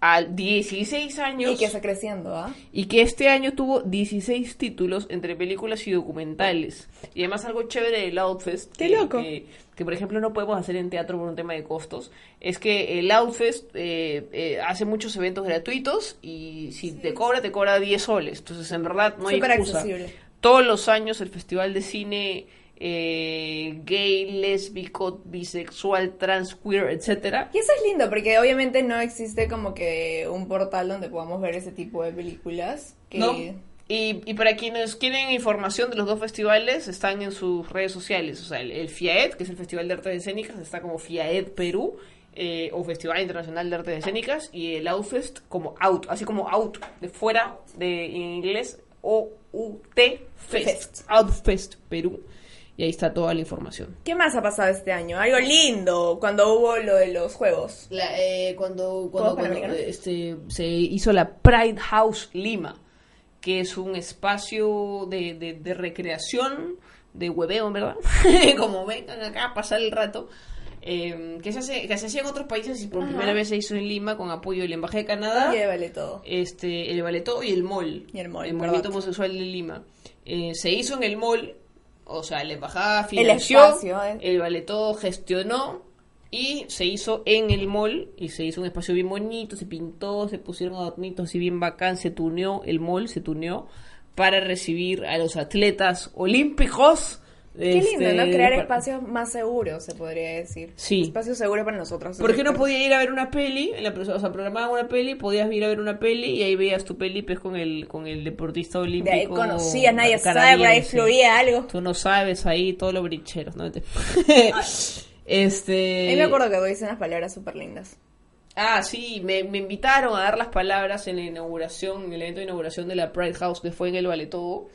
[SPEAKER 6] a 16 años
[SPEAKER 7] Y que está creciendo, ¿ah?
[SPEAKER 6] y que este año tuvo 16 títulos entre películas y documentales. Y además algo chévere del Outfest,
[SPEAKER 7] ¡Qué
[SPEAKER 6] que,
[SPEAKER 7] loco!
[SPEAKER 6] que, que, por ejemplo no podemos hacer en teatro por un tema de costos, es que el Outfest eh, eh, hace muchos eventos gratuitos y si te cobra, te cobra 10 soles. Entonces, en verdad, no hay excusa.
[SPEAKER 7] accesible.
[SPEAKER 6] Todos los años el Festival de Cine eh, gay, lésbico, bisexual, trans, queer, etcétera,
[SPEAKER 7] Y eso es lindo, porque obviamente no existe como que un portal donde podamos ver ese tipo de películas. Que...
[SPEAKER 6] ¿no? Y, y para quienes quieren información de los dos festivales, están en sus redes sociales. O sea, el, el FIAED, que es el Festival de Artes Escénicas, está como FIAED Perú, eh, o Festival Internacional de Artes Escénicas, y el Outfest como Out, así como Out, de fuera, de en inglés, O-U-T Fest.
[SPEAKER 7] Fest.
[SPEAKER 6] Outfest Perú. Y ahí está toda la información.
[SPEAKER 7] ¿Qué más ha pasado este año? Algo lindo, cuando hubo lo de los juegos.
[SPEAKER 6] La, eh, cuando cuando,
[SPEAKER 7] ¿Juegos
[SPEAKER 6] cuando, este, se hizo la Pride House Lima, que es un espacio de, de, de recreación, de hueveo, verdad, (laughs) como vengan acá a pasar el rato, eh, que, se hace, que se hacía en otros países y por
[SPEAKER 7] Ajá.
[SPEAKER 6] primera vez se hizo en Lima con apoyo de la Embajada de Canadá,
[SPEAKER 7] Y vale todo.
[SPEAKER 6] este, el Baletó y el MOL,
[SPEAKER 7] Y el mall,
[SPEAKER 6] el. Movimiento Homosexual de Lima. Eh, se hizo en el MOL, o sea, la Embajada
[SPEAKER 7] El
[SPEAKER 6] financió,
[SPEAKER 7] espacio, ¿eh?
[SPEAKER 6] el gestionó y se hizo en el mall y se hizo un espacio bien bonito, se pintó, se pusieron adornitos así bien bacán, se tuneó el mall, se tuneó para recibir a los atletas olímpicos.
[SPEAKER 7] Qué lindo,
[SPEAKER 6] este,
[SPEAKER 7] ¿no? Crear
[SPEAKER 6] pa-
[SPEAKER 7] espacios más seguros, se podría decir.
[SPEAKER 6] Sí.
[SPEAKER 7] Espacios seguros para nosotros.
[SPEAKER 6] ¿Por qué no podía ir a ver una peli? En la, o sea, programaban una peli, podías ir a ver una peli y ahí veías tu peli pues, con el con el deportista olímpico.
[SPEAKER 7] De ahí conocías, nadie sabe, ahí fluía algo.
[SPEAKER 6] Tú no sabes ahí todos los bricheros, ¿no? (laughs) (laughs) este.
[SPEAKER 7] Ahí me acuerdo que tú dices unas palabras súper lindas.
[SPEAKER 6] Ah, sí, me, me invitaron a dar las palabras en la inauguración, en el evento de inauguración de la Pride House que fue en el Vale Todo.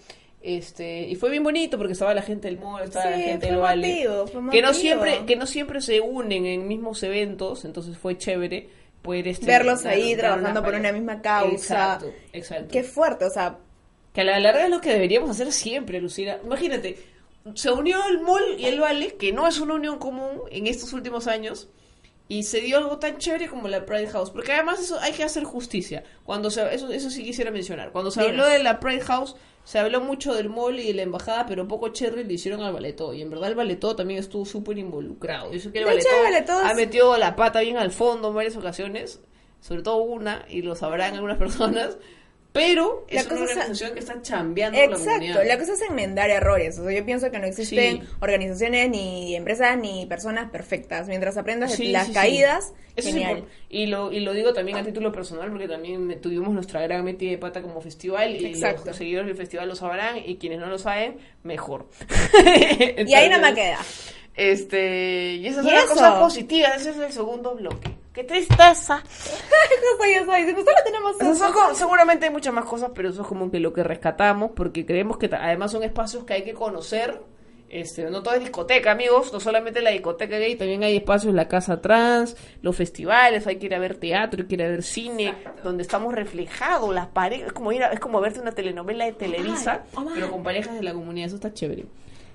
[SPEAKER 6] Este, y fue bien bonito porque estaba la gente del mall, estaba la gente del Vale. que no siempre, que no siempre se unen en mismos eventos, entonces fue chévere poder este,
[SPEAKER 7] Verlos
[SPEAKER 6] dar-
[SPEAKER 7] ahí
[SPEAKER 6] dar
[SPEAKER 7] trabajando por una misma causa.
[SPEAKER 6] Exacto, exacto.
[SPEAKER 7] Qué fuerte, o sea,
[SPEAKER 6] Que a la larga es lo que deberíamos hacer siempre, Lucila. Imagínate, se unió el mall y el Vale, que no es una unión común en estos últimos años, y se dio algo tan chévere como la Pride House. Porque además eso hay que hacer justicia. Cuando se, eso, eso sí quisiera mencionar. Cuando se habló de la Pride House, se habló mucho del mall y de la embajada, pero poco cherry le hicieron al Baletó. Y en verdad el Baletó también estuvo súper involucrado. Yo sé que el Baletó
[SPEAKER 7] Baletó
[SPEAKER 6] ha metido la pata bien al fondo en varias ocasiones. Sobre todo una, y lo sabrán algunas (laughs) personas. Pero
[SPEAKER 7] La
[SPEAKER 6] es una
[SPEAKER 7] cosa es-
[SPEAKER 6] organización que está chambeando la
[SPEAKER 7] Exacto,
[SPEAKER 6] comunidad.
[SPEAKER 7] la cosa es enmendar errores. O sea, yo pienso que no existen
[SPEAKER 6] Sí.
[SPEAKER 7] organizaciones, ni empresas, ni personas perfectas. Mientras aprendas
[SPEAKER 6] Sí,
[SPEAKER 7] las
[SPEAKER 6] sí,
[SPEAKER 7] caídas,
[SPEAKER 6] Eso es
[SPEAKER 7] genial.
[SPEAKER 6] y lo y lo digo también a título personal porque también tuvimos nuestra gran metida de pata como festival y
[SPEAKER 7] Exacto.
[SPEAKER 6] los seguidores del festival lo sabrán y quienes no lo saben mejor (laughs)
[SPEAKER 7] y ahí no me queda.
[SPEAKER 6] este y esas
[SPEAKER 7] ¿Y
[SPEAKER 6] son las cosas positivas ese es el segundo bloque qué tristeza (laughs)
[SPEAKER 7] solo tenemos
[SPEAKER 6] seguramente hay muchas más cosas pero eso es como que lo que rescatamos porque creemos que además son espacios que hay que conocer este, no todo es discoteca, amigos, no solamente la discoteca gay, también hay espacios, la casa trans, los festivales, hay que ir a ver teatro, hay que ir a ver cine, donde estamos reflejados, las parejas, es como ir a- es como verte una telenovela de Televisa,
[SPEAKER 7] oh my.
[SPEAKER 6] pero con parejas de la comunidad, eso está chévere.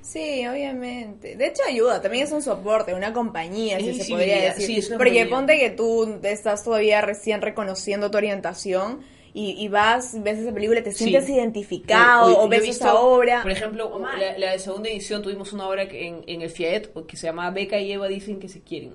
[SPEAKER 7] Sí, obviamente. De hecho, ayuda. También es un soporte, una compañía,
[SPEAKER 6] Es
[SPEAKER 7] si se podría
[SPEAKER 6] sí,
[SPEAKER 7] decir.
[SPEAKER 6] es una
[SPEAKER 7] Porque
[SPEAKER 6] compañía.
[SPEAKER 7] ponte que tú estás todavía recién reconociendo tu orientación y, y vas, ves esa película, te sientes
[SPEAKER 6] Sí.
[SPEAKER 7] identificado o ves
[SPEAKER 6] visto,
[SPEAKER 7] esa obra.
[SPEAKER 6] Por ejemplo, la, la de segunda edición tuvimos una obra que en, en el FIAET que se llamaba Beca y Eva dicen que se quieren.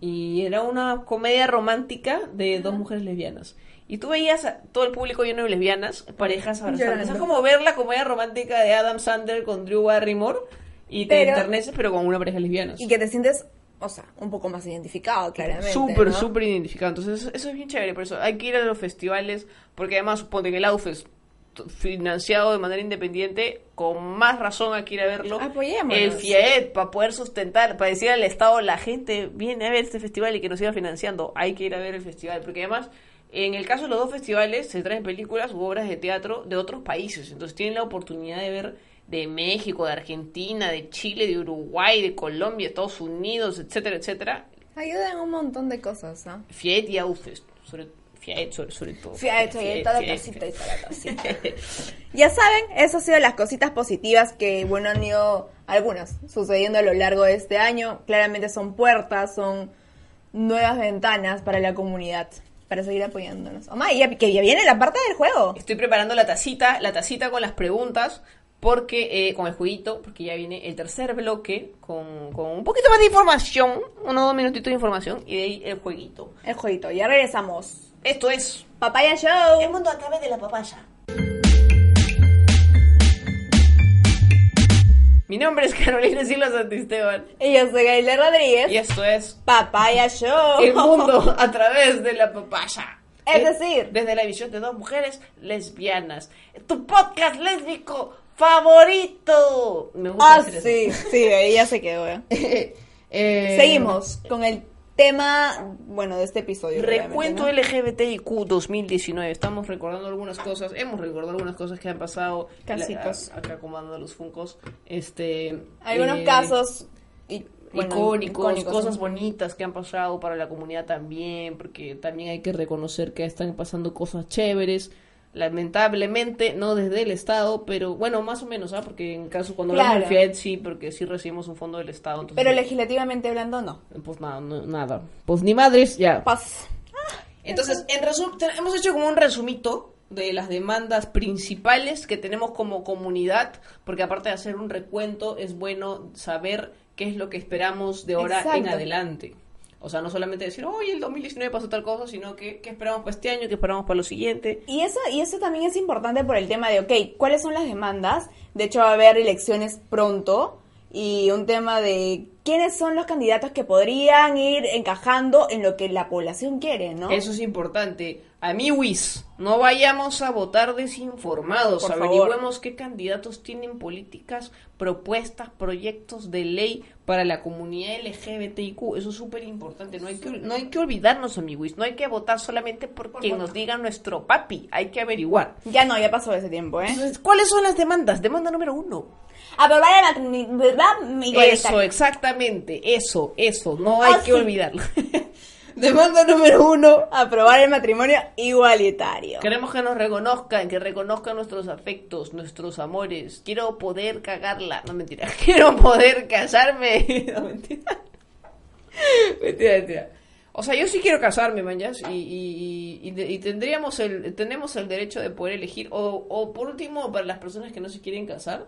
[SPEAKER 6] Y era una comedia romántica de dos mujeres lesbianas. Y tú veías a todo el público lleno de lesbianas, parejas abrazadas. Es como ver la comedia romántica de Adam Sandler con Drew Barrymore y te
[SPEAKER 7] Pero-
[SPEAKER 6] enterneces, pero con una pareja lesbiana.
[SPEAKER 7] Y que te sientes, o sea, un poco más identificado, claramente.
[SPEAKER 6] Súper,
[SPEAKER 7] ¿no?
[SPEAKER 6] súper identificado. Entonces, eso, es bien chévere. Por eso hay que ir a los festivales, porque además, suponte que el AUFES, t- financiado de manera independiente, con más razón hay que ir a verlo.
[SPEAKER 7] Apoyémonos.
[SPEAKER 6] El FIAET, para poder sustentar, para decir al Estado, la gente viene a ver este festival y que nos siga financiando. Hay que ir a ver el festival, porque además. En el caso de los dos festivales se traen películas u obras de teatro de otros países, entonces tienen la oportunidad de ver de México, de Argentina, de Chile, de Uruguay, de Colombia, Estados Unidos, etcétera, etcétera,
[SPEAKER 7] Ayuda en un montón de cosas, ¿ah?
[SPEAKER 6] Fiat y Aufest, sobre Fiat sobre, sobre todo.
[SPEAKER 7] Fiat,
[SPEAKER 6] Fiat,
[SPEAKER 7] toda la tacita y toda la tacita. Ya saben, eso han sido las cositas positivas que, bueno, han ido algunas sucediendo a lo largo de este año. Claramente son puertas, son nuevas ventanas para la comunidad, para seguir apoyándonos. Omar, ya, que ya viene la parte del juego.
[SPEAKER 6] Estoy preparando la tacita, la tacita con las preguntas, porque eh, con el jueguito, porque ya viene el tercer bloque con, con un poquito más de información, unos dos minutitos de información, y de ahí el jueguito.
[SPEAKER 7] El jueguito, ya regresamos.
[SPEAKER 6] Esto es
[SPEAKER 7] Papaya Show.
[SPEAKER 6] El mundo a través de la papaya. Mi nombre es Carolina Silva Santisteban,
[SPEAKER 7] Y yo soy Gaila Rodríguez.
[SPEAKER 6] y esto es
[SPEAKER 7] Papaya Show.
[SPEAKER 6] El mundo a través de la papaya.
[SPEAKER 7] Es
[SPEAKER 6] Eh,
[SPEAKER 7] decir-
[SPEAKER 6] desde la visión de dos mujeres lesbianas. Tu podcast lésbico favorito. Me gusta
[SPEAKER 7] Ah, sí, sí, ahí ya se quedó. ¿eh? (laughs)
[SPEAKER 6] Eh,
[SPEAKER 7] Seguimos con el tema, bueno, de este episodio.
[SPEAKER 6] Recuento
[SPEAKER 7] obviamente,
[SPEAKER 6] LGBTIQ 2019. Estamos recordando algunas cosas. Hemos recordado algunas cosas que han pasado.
[SPEAKER 7] Casitos.
[SPEAKER 6] La- acá acomodando los funcos. Este.
[SPEAKER 7] ¿no? Algunos
[SPEAKER 6] eh,
[SPEAKER 7] casos y, bueno,
[SPEAKER 6] icónicos,
[SPEAKER 7] icónicos,
[SPEAKER 6] cosas
[SPEAKER 7] ¿no?
[SPEAKER 6] bonitas que han pasado para la comunidad también, porque también hay que reconocer que están pasando cosas chéveres, lamentablemente no desde el Estado, pero bueno, más o menos, ¿ah? Porque en caso cuando hablamos del FIAT sí, porque sí recibimos un fondo del Estado. Entonces,
[SPEAKER 7] Pero legislativamente hablando, no.
[SPEAKER 6] Pues nada, no- nada. Pues ni madres, ya. Entonces, en resumen, hemos hecho como un resumito de las demandas principales que tenemos como comunidad, porque aparte de hacer un recuento, es bueno saber qué es lo que esperamos de ahora en adelante. O sea, no solamente decir, oye, el 2019 pasó tal cosa, sino que qué esperamos para este año, qué esperamos para lo siguiente.
[SPEAKER 7] Y eso, y eso también es importante por el tema de, ok, ¿cuáles son las demandas? De hecho, va a haber elecciones pronto y un tema de quiénes son los candidatos que podrían ir encajando en lo que la población quiere, ¿no?
[SPEAKER 6] Eso es importante. Amiguis, no vayamos a votar desinformados.
[SPEAKER 7] Por
[SPEAKER 6] Averigüemos qué candidatos tienen políticas, propuestas, proyectos de ley para la comunidad LGBTIQ. Eso es súper importante. No, hay que, no hay que olvidarnos, amiguis. No hay que votar solamente por quien nos diga nuestro papi. Hay que averiguar.
[SPEAKER 7] Ya no, ya pasó ese tiempo, ¿eh?
[SPEAKER 6] Entonces, ¿cuáles son las demandas? Demanda número uno.
[SPEAKER 7] Aprobar matrimonio, ¿verdad?
[SPEAKER 6] Eso, exactamente. Eso, eso. No hay
[SPEAKER 7] Ah,
[SPEAKER 6] que
[SPEAKER 7] sí.
[SPEAKER 6] olvidarlo. (laughs) Demanda número uno.
[SPEAKER 7] Aprobar el matrimonio igualitario.
[SPEAKER 6] Queremos que nos reconozcan, que reconozcan nuestros afectos, nuestros amores. Quiero poder cagarla. No, mentira. (laughs) Quiero poder casarme. (laughs) No, mentira. mentira, mentira. O sea, yo sí quiero casarme, mañas, y, y, y, y tendríamos el, tenemos el derecho de poder elegir, o, o por último, para las personas que no se quieren casar,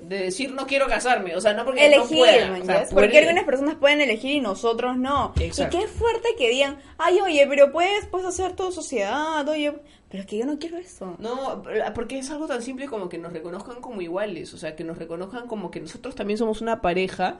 [SPEAKER 6] de decir no quiero casarme, o sea, no porque
[SPEAKER 7] elegir,
[SPEAKER 6] no puedan,
[SPEAKER 7] man,
[SPEAKER 6] o sea,
[SPEAKER 7] ¿ya?
[SPEAKER 6] poder
[SPEAKER 7] porque algunas personas pueden elegir y nosotros no.
[SPEAKER 6] Exacto.
[SPEAKER 7] Y qué fuerte que digan, ay, oye, pero puedes, puedes hacer todo sociedad, oye, pero es que yo no quiero eso.
[SPEAKER 6] No, porque es algo tan simple como que nos reconozcan como iguales, o sea, que nos reconozcan como que nosotros también somos una pareja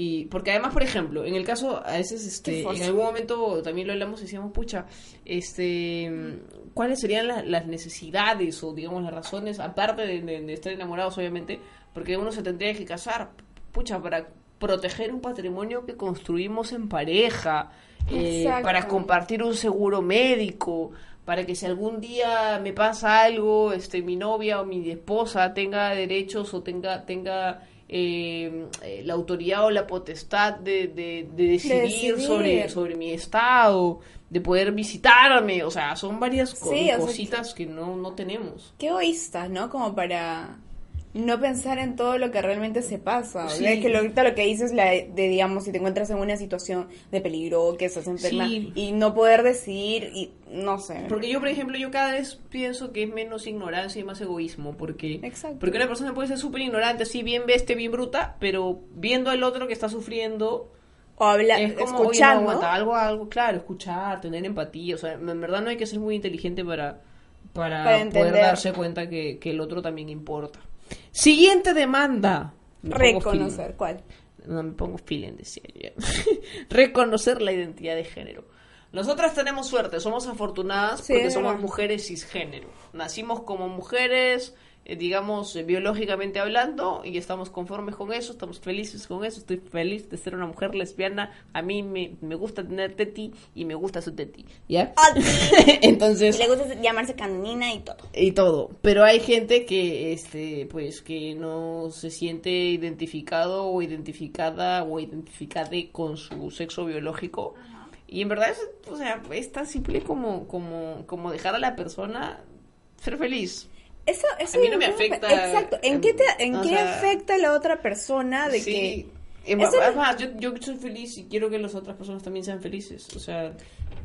[SPEAKER 6] y porque además, por ejemplo, en el caso a veces este en algún momento también lo hablamos y decíamos, pucha, este ¿cuáles serían la- las necesidades o digamos las razones aparte de, de- de estar enamorados obviamente, porque uno se tendría que casar, pucha, para proteger un patrimonio que construimos en pareja, eh, para compartir un seguro médico, para que si algún día me pasa algo, este, mi novia o mi esposa tenga derechos o tenga, tenga eh, la autoridad o la potestad de, de, de decidir,
[SPEAKER 7] decidir.
[SPEAKER 6] Sobre, sobre mi estado, de poder visitarme, o sea, son varias
[SPEAKER 7] Sí, o sea,
[SPEAKER 6] cositas que no, no tenemos.
[SPEAKER 7] Qué egoístas, ¿no? Como para no pensar en todo lo que realmente se pasa.
[SPEAKER 6] Sí.
[SPEAKER 7] es que lo, ahorita lo que dices la de, digamos, si te encuentras en una situación de peligro, que estás enferma,
[SPEAKER 6] Sí.
[SPEAKER 7] y no poder decidir, y no sé.
[SPEAKER 6] Porque yo, por ejemplo, yo cada vez pienso que es menos ignorancia y más egoísmo, porque,
[SPEAKER 7] Exacto.
[SPEAKER 6] porque una persona puede ser súper ignorante, así bien bestia, bien bruta, pero viendo al otro que está sufriendo,
[SPEAKER 7] o habla,
[SPEAKER 6] es como, no, algo, algo, claro, escuchar, tener empatía, o sea, en verdad no hay que ser muy inteligente para, para,
[SPEAKER 7] Para
[SPEAKER 6] poder darse cuenta que, que el otro también importa. Siguiente demanda. Me
[SPEAKER 7] reconocer. ¿Cuál?
[SPEAKER 6] No me pongo feeling, decía yo. ya. (laughs) Reconocer la identidad de género. Nosotras tenemos suerte, somos afortunadas
[SPEAKER 7] Sí,
[SPEAKER 6] porque somos
[SPEAKER 7] verdad.
[SPEAKER 6] mujeres cisgénero. Nacimos como mujeres, digamos, eh, biológicamente hablando, y estamos conformes con eso, estamos felices con eso. Estoy feliz de ser una mujer lesbiana. A mí me, me gusta tener teti y me gusta su teti. ¿Ya? (laughs) Entonces
[SPEAKER 7] Y le gusta llamarse canina y todo.
[SPEAKER 6] y todo. Pero hay gente que, este, pues, que no se siente identificado o identificada o identificada con su sexo biológico. Y en verdad, es, o sea, es tan simple como, como, como dejar a la persona ser feliz.
[SPEAKER 7] Eso, eso
[SPEAKER 6] A mí no me afecta,
[SPEAKER 7] Exacto. ¿En qué, te, en qué
[SPEAKER 6] sea,
[SPEAKER 7] afecta a la otra persona de
[SPEAKER 6] sí.
[SPEAKER 7] que... Es-
[SPEAKER 6] además, yo, yo soy feliz y quiero que las otras personas también sean felices. O sea,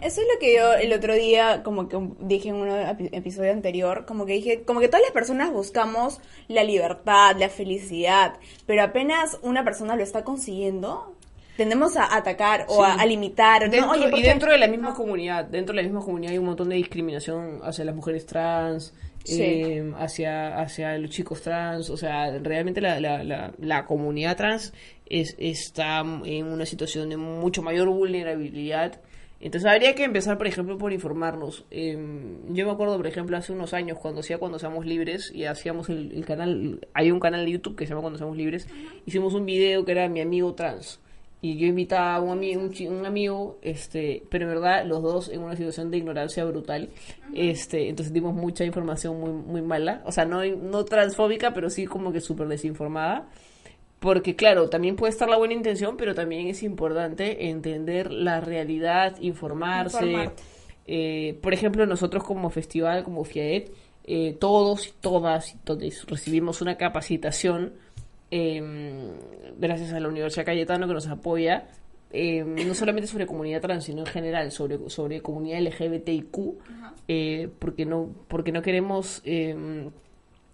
[SPEAKER 7] Eso es lo que yo el otro día, como que dije en un epi- episodio anterior, como que dije, como que todas las personas buscamos la libertad, la felicidad, pero apenas una persona lo está consiguiendo, tendemos a atacar o
[SPEAKER 6] Sí.
[SPEAKER 7] a, a limitar. ¿no?
[SPEAKER 6] Dentro,
[SPEAKER 7] Oye, ¿por
[SPEAKER 6] y dentro de la misma comunidad, dentro de la misma comunidad hay un montón de discriminación hacia las mujeres trans,
[SPEAKER 7] Sí.
[SPEAKER 6] eh, hacia, hacia los chicos trans, o sea, realmente la, la, la, la comunidad trans es, está en una situación de mucho mayor vulnerabilidad. Entonces habría que empezar, por ejemplo, por informarnos. Eh, yo me acuerdo, por ejemplo, hace unos años, cuando hacía Cuando Seamos Libres, y hacíamos el, el canal, hay un canal de YouTube que se llama Cuando Seamos Libres, hicimos un video que era Mi Amigo Trans y yo invitaba a un amigo, un, un amigo, este, pero en verdad los dos en una situación de ignorancia brutal, este, entonces dimos mucha información muy, muy mala, o sea, no, no transfóbica, pero sí como que súper desinformada, porque claro, también puede estar la buena intención, pero también es importante entender la realidad, informarse, eh, por ejemplo, nosotros como festival, como FIAET, eh, todos y todas y todos recibimos una capacitación eh, gracias a la Universidad Cayetano que nos apoya, eh, no solamente sobre comunidad trans, sino en general sobre, sobre comunidad LGBTIQ, eh, porque, no, porque no queremos eh,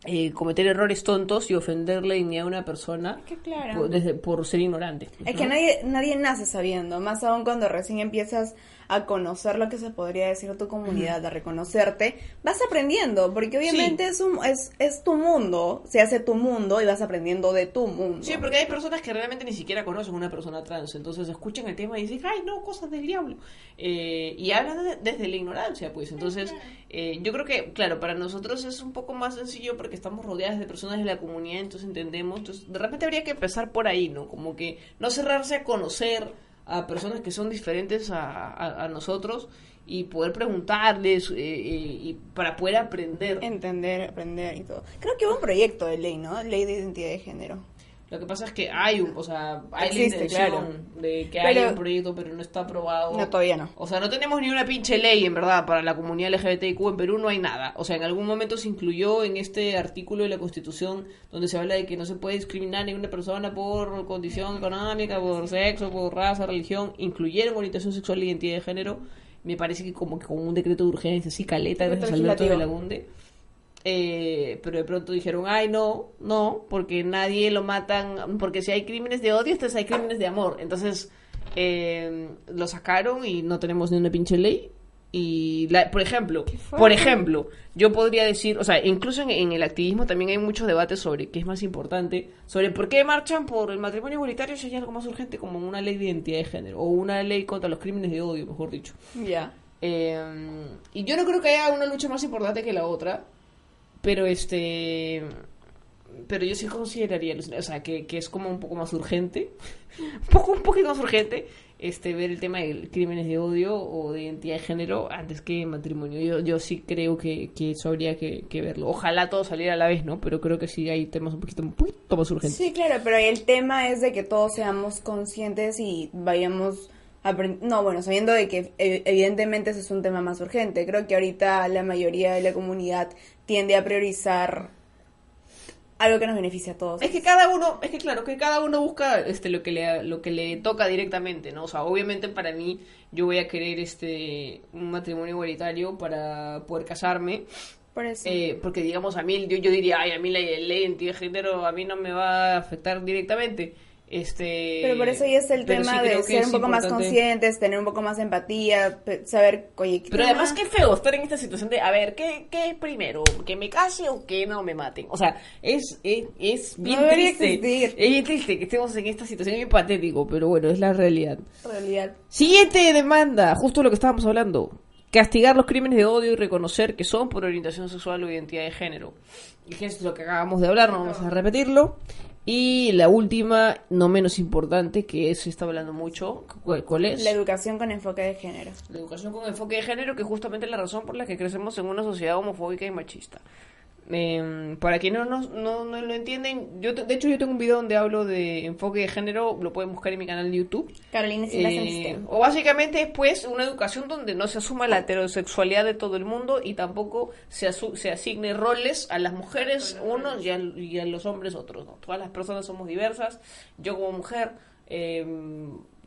[SPEAKER 6] eh, cometer errores tontos y ofender la dignidad de una persona
[SPEAKER 7] que claro.
[SPEAKER 6] por, desde- por ser ignorante.
[SPEAKER 7] Es que nadie, nadie nace sabiendo, más aún cuando recién empiezas a conocer lo que se podría decir tu comunidad, a reconocerte, vas aprendiendo, porque obviamente es, un, es, es tu mundo, se hace tu mundo y vas aprendiendo de tu mundo.
[SPEAKER 6] Sí, porque hay personas que realmente ni siquiera conocen una persona trans, entonces escuchan el tema y dicen, ay, no, cosas del diablo. Eh, y hablan de- desde la ignorancia, pues. Entonces, eh, yo creo que, claro, para nosotros es un poco más sencillo porque estamos rodeadas de personas de la comunidad, entonces entendemos. Entonces, de repente habría que empezar por ahí, ¿no? Como que no cerrarse a conocer a personas que son diferentes a, a- nosotros y poder preguntarles eh, eh, y para poder aprender.
[SPEAKER 7] Entender, aprender y todo. Creo que hubo un proyecto de ley, ¿no? Ley de identidad de género.
[SPEAKER 6] Lo que pasa es que hay un, o sea, hay
[SPEAKER 7] Existe,
[SPEAKER 6] la intención
[SPEAKER 7] claro.
[SPEAKER 6] de que
[SPEAKER 7] Pero-
[SPEAKER 6] haya un proyecto, pero no está aprobado.
[SPEAKER 7] No, todavía no.
[SPEAKER 6] O sea, no tenemos ni una pinche ley, en verdad, para la comunidad LGBTIQ. En Perú no hay nada. O sea, en algún momento se incluyó en este artículo de la Constitución donde se habla de que no se puede discriminar a ninguna persona por condición económica, por sexo, por raza, religión. Incluyeron orientación sexual e identidad de género. Me parece que como que con un decreto de urgencia, así caleta, gracias a Alberto de la Gunde. Eh, pero de pronto dijeron, ay, no, no, porque nadie lo matan, porque si hay crímenes de odio, entonces hay crímenes de amor. Entonces, eh, lo sacaron y no tenemos ni una pinche ley. Y, la, por ejemplo, por ejemplo, yo podría decir, o sea, incluso en, en el activismo también hay muchos debates sobre qué es más importante, sobre por qué marchan por el matrimonio igualitario si hay algo más urgente como una ley de identidad de género o una ley contra los crímenes de odio, mejor dicho.
[SPEAKER 7] Ya.
[SPEAKER 6] Eh, y yo no creo que haya una lucha más importante que la otra, pero este pero yo sí consideraría o sea que, que es como un poco más urgente (laughs) un poco un poquito más urgente este ver el tema de crímenes de odio o de identidad de género antes que matrimonio. Yo, yo sí creo que, que eso habría que, que verlo. Ojalá todo saliera a la vez no pero creo que sí hay temas un poquito un poquito más urgentes.
[SPEAKER 7] Sí, claro, pero el tema es de que todos seamos conscientes y vayamos no, bueno, sabiendo de que eh, evidentemente ese es un tema más urgente. Creo que ahorita la mayoría de la comunidad tiende a priorizar algo que nos beneficie a todos.
[SPEAKER 6] Es que cada uno, es que claro, que cada uno busca este lo que le lo que le toca directamente, ¿no? O sea, obviamente para mí yo voy a querer este un matrimonio igualitario para poder casarme,
[SPEAKER 7] Por eso.
[SPEAKER 6] eh, porque digamos a mí yo, yo diría, ay, a mí la ley de identidad de género a mí no me va a afectar directamente. Este
[SPEAKER 7] Pero por eso ya es el tema
[SPEAKER 6] sí
[SPEAKER 7] de ser un poco más conscientes, tener un poco más de empatía, saber, oye, ¿qué
[SPEAKER 6] Pero además qué feo estar en esta situación de, a ver, ¿qué, qué primero? ¿Que me case o que no me maten? O sea, es, es, es bien
[SPEAKER 7] No
[SPEAKER 6] triste.
[SPEAKER 7] existir.
[SPEAKER 6] Es bien triste que estemos en esta situación, es bien patético, pero bueno, es la realidad.
[SPEAKER 7] realidad.
[SPEAKER 6] Siguiente demanda, justo lo que estábamos hablando. Castigar los crímenes de odio y reconocer que son por orientación sexual o identidad de género. Y es lo que acabamos de hablar, no vamos a repetirlo. Y la última, no menos importante, que se está hablando mucho, ¿cuál, cuál es?
[SPEAKER 7] La educación con enfoque de género.
[SPEAKER 6] La educación con enfoque de género, que es justamente la razón por la que crecemos en una sociedad homofóbica y machista. Eh, para quienes no, no, no lo entienden, yo de hecho yo tengo un video donde hablo de enfoque de género, lo pueden buscar en mi canal de YouTube.
[SPEAKER 7] Carolina Silas
[SPEAKER 6] Eh, o básicamente es pues una educación donde no se asuma la heterosexualidad de todo el mundo y tampoco se, asu- se asigne roles a las mujeres unos y a, y a los hombres otros. ¿no? Todas las personas somos diversas. Yo como mujer eh,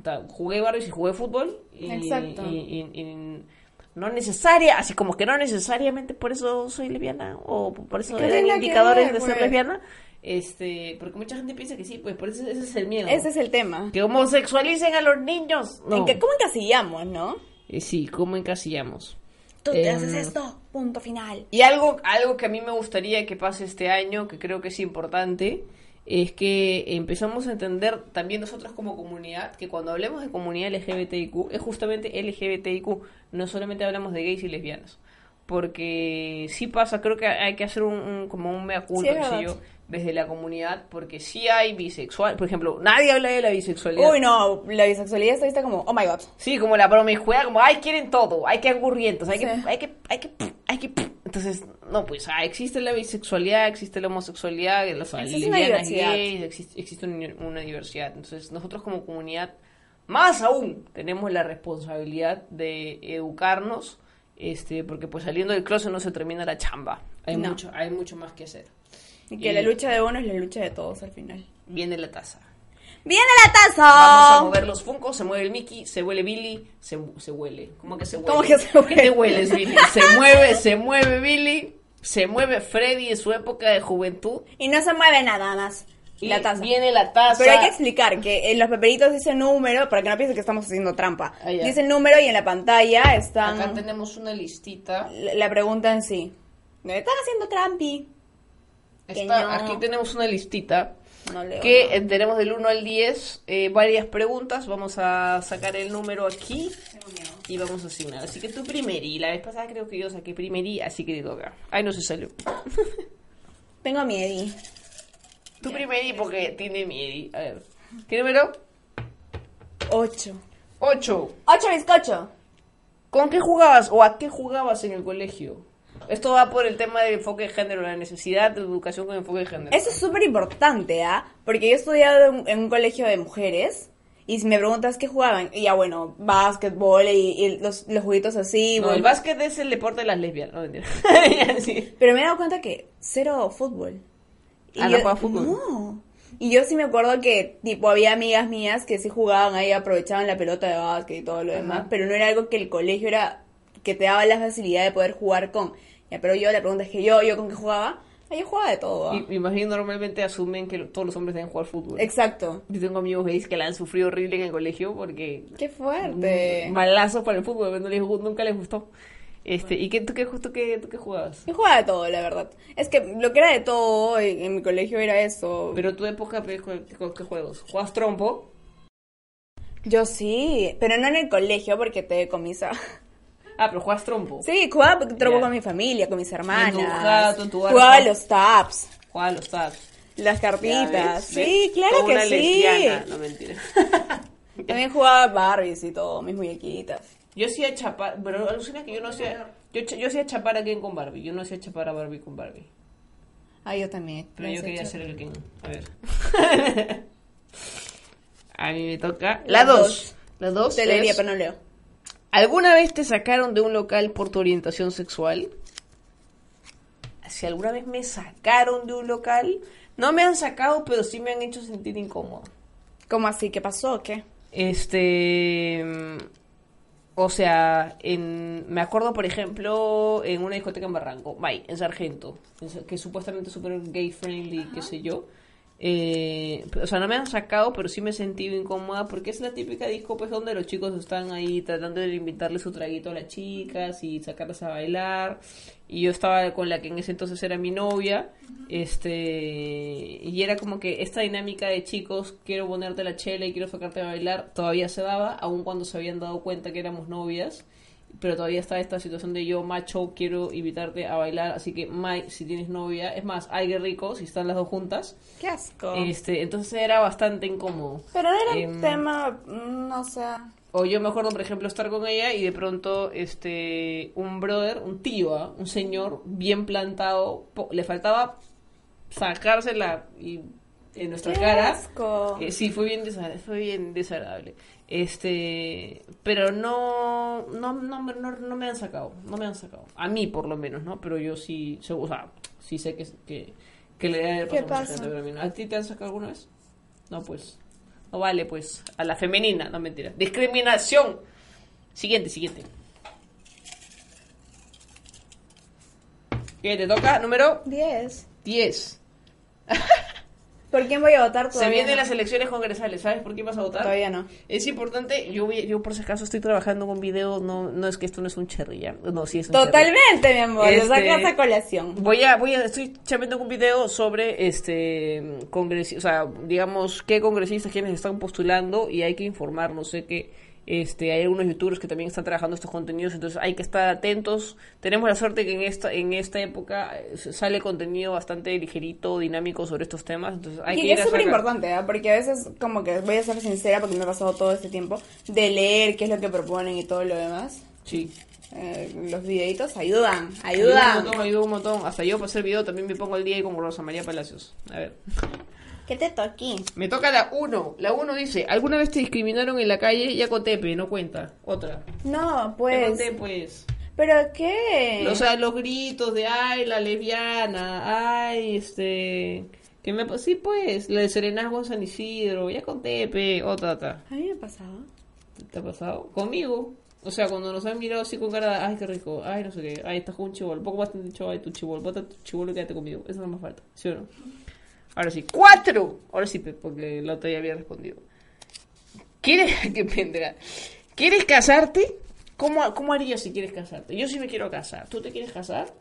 [SPEAKER 6] ta- jugué Barbies y jugué fútbol. Y,
[SPEAKER 7] Exacto.
[SPEAKER 6] y- y- y no necesaria, así como que no necesariamente por eso soy lesbiana o por eso
[SPEAKER 7] ¿Qué
[SPEAKER 6] hay
[SPEAKER 7] tiene que
[SPEAKER 6] indicadores
[SPEAKER 7] ver,
[SPEAKER 6] de ser
[SPEAKER 7] pues?
[SPEAKER 6] lesbiana. Este, porque mucha gente piensa que sí, pues por eso ese es el miedo.
[SPEAKER 7] Ese es el tema.
[SPEAKER 6] Que homosexualicen a los niños. No.
[SPEAKER 7] En que, ¿Cómo encasillamos, no?
[SPEAKER 6] Eh, sí, ¿cómo encasillamos?
[SPEAKER 7] Tú te
[SPEAKER 6] Em,
[SPEAKER 7] haces esto, punto final.
[SPEAKER 6] Y algo, algo que a mí me gustaría que pase este año, que creo que es importante, es que empezamos a entender también nosotros como comunidad, que cuando hablemos de comunidad LGBTIQ, es justamente LGBTIQ, no solamente hablamos de gays y lesbianas. Porque sí pasa, creo que hay que hacer un, un- como un mea culpa,
[SPEAKER 7] Sí,
[SPEAKER 6] yo, desde la comunidad, porque sí hay bisexual, por ejemplo, nadie habla de la bisexualidad.
[SPEAKER 7] Uy, no, la bisexualidad está vista como, oh my god.
[SPEAKER 6] Sí, como la promiscuidad, como, ay, quieren todo, hay que angurrientos, hay que,
[SPEAKER 7] Sí.
[SPEAKER 6] hay que, hay que, hay que, entonces, no, pues, ah, existe la bisexualidad, existe la homosexualidad, las
[SPEAKER 7] Existe
[SPEAKER 6] lesbianas, gays, existe, existe una, una diversidad, entonces, nosotros como comunidad, más aún, tenemos la responsabilidad de educarnos, este, porque pues saliendo del closet no se termina la chamba, hay
[SPEAKER 7] No.
[SPEAKER 6] mucho, hay mucho más que hacer.
[SPEAKER 7] Y que la lucha de uno es la lucha de todos al final.
[SPEAKER 6] Viene la taza.
[SPEAKER 7] ¡Viene la taza!
[SPEAKER 6] Vamos a mover los funcos, se mueve el Mickey, se huele Billy, se, se huele. ¿Cómo que se huele?
[SPEAKER 7] ¿Cómo que se huele?
[SPEAKER 6] ¿Qué te hueles, Billy? (laughs) Se mueve, se mueve Billy, se mueve Freddy en su época de juventud.
[SPEAKER 7] Y no se mueve nada más.
[SPEAKER 6] Y
[SPEAKER 7] la taza.
[SPEAKER 6] Viene la taza.
[SPEAKER 7] Pero hay que explicar que en los papelitos dice número, para que no piensen que estamos haciendo trampa.
[SPEAKER 6] Ah,
[SPEAKER 7] dice número y en la pantalla están
[SPEAKER 6] Acá tenemos una listita.
[SPEAKER 7] la la pregunta en sí. ¿Me están haciendo trampi? Que
[SPEAKER 6] Está-
[SPEAKER 7] no.
[SPEAKER 6] Aquí tenemos una listita.
[SPEAKER 7] No leo.
[SPEAKER 6] Que tenemos del 1 al 10 eh, varias preguntas. Vamos a sacar el número aquí y vamos a asignar. Así que tú primeri. La vez pasada creo que yo saqué primeri, así que te toca. Ay, no se salió. (laughs)
[SPEAKER 7] Tengo miedo.
[SPEAKER 6] Tú primeri porque tiene miedo. A ver. ¿Qué número?
[SPEAKER 7] Ocho.
[SPEAKER 6] 8.
[SPEAKER 7] Ocho bizcocho.
[SPEAKER 6] ¿Con qué jugabas o a qué jugabas en el colegio? Esto va por el tema del enfoque de género, la necesidad de educación con enfoque de género.
[SPEAKER 7] Eso es súper importante, ¿ah? Porque yo he estudiado en, un colegio de mujeres y si me preguntas qué jugaban, y ya bueno, básquetbol y, y los, los juguitos así.
[SPEAKER 6] No,
[SPEAKER 7] bueno.
[SPEAKER 6] el básquet es el deporte de las lesbianas, no mentira. (laughs) Sí.
[SPEAKER 7] Pero me he dado cuenta que cero fútbol.
[SPEAKER 6] Ah, ¿no juegas fútbol?
[SPEAKER 7] No. Y yo sí me acuerdo que, tipo, había amigas mías que sí jugaban ahí, aprovechaban la pelota de básquet y todo lo demás, pero no era algo que el colegio era, que te daba la facilidad de poder jugar con. Ya, pero yo, la pregunta es que yo, yo con qué jugaba, Ah, yo jugaba de todo. ¿ah?
[SPEAKER 6] Y me imagino normalmente asumen que todos los hombres deben jugar fútbol.
[SPEAKER 7] Exacto.
[SPEAKER 6] Yo tengo amigos gays que la han sufrido horrible en el colegio porque
[SPEAKER 7] Qué fuerte.
[SPEAKER 6] malazos para el fútbol, no les, nunca les gustó. Este, ¿y qué, tú, qué, tú, qué, tú qué jugabas?
[SPEAKER 7] Yo jugaba de todo, la verdad. Es que lo que era de todo en, en mi colegio era eso.
[SPEAKER 6] Pero tu época, pues, ¿qué, qué- qué juegos? ¿Juegas trompo?
[SPEAKER 7] Yo sí, pero no en el colegio porque te decomisaba. (laughs)
[SPEAKER 6] Ah, pero juegas trompo.
[SPEAKER 7] Sí, jugaba trompo con mi familia, con mis hermanas.
[SPEAKER 6] tu
[SPEAKER 7] jugaba los taps,
[SPEAKER 6] Jugaba los tabs.
[SPEAKER 7] las cartitas.
[SPEAKER 6] ¿ves?
[SPEAKER 7] Sí,
[SPEAKER 6] ¿Ves?
[SPEAKER 7] claro que
[SPEAKER 6] una
[SPEAKER 7] sí.
[SPEAKER 6] lesbiana. No, mentira. (laughs)
[SPEAKER 7] También jugaba Barbies y todo, mis muñequitas.
[SPEAKER 6] Yo hacía chapar, pero alucina que yo no hacía... Yo, yo hacía chapar a Ken con Barbie, yo no hacía chapar a Barbie con Barbie.
[SPEAKER 7] Ah, yo también.
[SPEAKER 6] Pero yo quería hacer el Ken. A ver. (laughs) a mí me toca... La 2. La 2
[SPEAKER 7] Te leería, pero no leo.
[SPEAKER 6] ¿Alguna vez te sacaron de un local por tu orientación sexual? Si alguna vez me sacaron de un local, no me han sacado, pero sí me han hecho sentir incómodo.
[SPEAKER 7] ¿Cómo así? ¿Qué pasó? o ¿Qué?
[SPEAKER 6] Este. O sea, en, me acuerdo, por ejemplo, en una discoteca en Barranco, Bye, en Sargento, en- que es supuestamente súper gay friendly, qué sé yo. Eh, o sea, no me han sacado, pero sí me he sentido incómoda porque es la típica disco, pues, donde los chicos están ahí tratando de invitarle su traguito a las chicas y sacarlas a bailar. Y yo estaba con la que en ese entonces era mi novia, este, y era como que esta dinámica de chicos, quiero ponerte la chela y quiero sacarte a bailar, todavía se daba, aun cuando se habían dado cuenta que éramos novias pero todavía está esta situación de yo, macho, quiero invitarte a bailar, así que, Mai, si tienes novia, es más, ay, qué rico, si están las dos juntas,
[SPEAKER 7] Qué asco.
[SPEAKER 6] este, entonces era bastante incómodo.
[SPEAKER 7] Pero no era
[SPEAKER 6] Em,
[SPEAKER 7] un tema, mm, no sé.
[SPEAKER 6] O yo me acuerdo, por ejemplo, estar con ella y de pronto, este, un brother, un tío, ¿ah? un señor bien plantado, le faltaba sacársela y en nuestra
[SPEAKER 7] Qué
[SPEAKER 6] cara.
[SPEAKER 7] asco.
[SPEAKER 6] Eh, sí, fue bien desagradable, fue bien desagradable. Este, pero no, no, no, me- no, no me han sacado, no me han sacado. A mí, por lo menos, ¿no? Pero yo sí, o sea, sí sé que, que, que le haber
[SPEAKER 7] ¿Qué pasa?
[SPEAKER 6] ¿A ti te han sacado alguna vez? No, pues. No vale, pues. A la femenina, no mentira. Discriminación. Siguiente, siguiente. ¿Qué te toca? Número
[SPEAKER 7] 10.
[SPEAKER 6] 10. (laughs)
[SPEAKER 7] ¿Por quién voy a votar
[SPEAKER 6] Se vienen
[SPEAKER 7] no?
[SPEAKER 6] las elecciones congresales. ¿Sabes por quién vas a votar?
[SPEAKER 7] Todavía no.
[SPEAKER 6] Es importante, yo voy- yo por si acaso estoy trabajando con video, no, no es que esto no es un cherry, ¿ya? No, sí es un cherry.
[SPEAKER 7] Totalmente, mi amor. Lo
[SPEAKER 6] Este,
[SPEAKER 7] sacas a colación.
[SPEAKER 6] Voy a, voy a, estoy chambeando con un video sobre este congres, o sea, digamos qué congresistas quienes están postulando y hay que informar, no sé qué, este, hay algunos youtubers que también están trabajando estos contenidos, entonces hay que estar atentos. Tenemos la suerte que en esta, en esta época eh, sale contenido bastante ligerito, dinámico sobre estos temas, entonces hay
[SPEAKER 7] Y
[SPEAKER 6] que
[SPEAKER 7] es súper importante, ¿ah? porque a veces, como que voy a ser sincera, porque me he pasado todo este tiempo, de leer qué es lo que proponen y todo lo demás.
[SPEAKER 6] Sí.
[SPEAKER 7] Eh, los videitos ayudan,
[SPEAKER 6] Ayuda un
[SPEAKER 7] ayudan.
[SPEAKER 6] montón, ayuda un montón. Hasta yo para hacer video también me pongo al día y con Rosa María Palacios. A ver.
[SPEAKER 7] ¿Qué te toqué?
[SPEAKER 6] Me toca la 1. La 1 dice, ¿alguna vez te discriminaron en la calle? Ya conté, pero no cuenta. Otra.
[SPEAKER 7] No,
[SPEAKER 6] Ya
[SPEAKER 7] pues.
[SPEAKER 6] conté, pues.
[SPEAKER 7] ¿Pero qué?
[SPEAKER 6] O sea, los gritos de, ay, la lesbiana, ay, este... Que me... Sí, pues, la de Serenazgo en San Isidro. Ya conté, pe. Otra, otra.
[SPEAKER 7] A mí me ha pasado.
[SPEAKER 6] ¿Te ha pasado? Conmigo. O sea, cuando nos han mirado así con cara de, ay, qué rico, ay, no sé qué, ay, estás con un chivolo. Poco más te han dicho, ay, tu chivolo, bota tu chivolo y quédate conmigo. Eso no me falta, ¿sí o no? Ahora sí, ¡cuatro! Ahora sí, porque la otra ya había respondido. ¿Quieres, (laughs) qué pendeja. ¿Quieres casarte? ¿Cómo, ¿Cómo harías si quieres casarte? Yo sí me quiero casar. ¿Tú te quieres casar?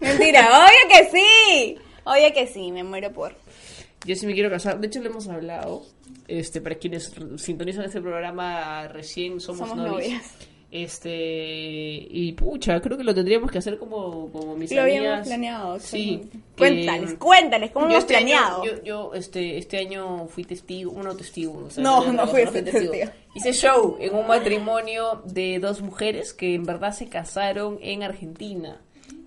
[SPEAKER 7] Mentira, obvio que sí. Obvio que sí, me muero por.
[SPEAKER 6] Yo sí me quiero casar. De hecho, lo hemos hablado. Este, para quienes sintonizan este programa recién, somos,
[SPEAKER 7] Somos novias.
[SPEAKER 6] Este, y pucha, creo que lo tendríamos que hacer como, como mis
[SPEAKER 7] Lo
[SPEAKER 6] amigas.
[SPEAKER 7] habíamos planeado.
[SPEAKER 6] Sí.
[SPEAKER 7] Cuéntales,
[SPEAKER 6] que-
[SPEAKER 7] cuéntales, ¿cómo hemos
[SPEAKER 6] este año-
[SPEAKER 7] planeado?
[SPEAKER 6] yo, yo, este, este año fui testigo, uno testigo. o sea,
[SPEAKER 7] No, no
[SPEAKER 6] cosa,
[SPEAKER 7] fuiste
[SPEAKER 6] fui
[SPEAKER 7] testigo.
[SPEAKER 6] Hice show en un matrimonio de dos mujeres que en verdad se casaron en Argentina.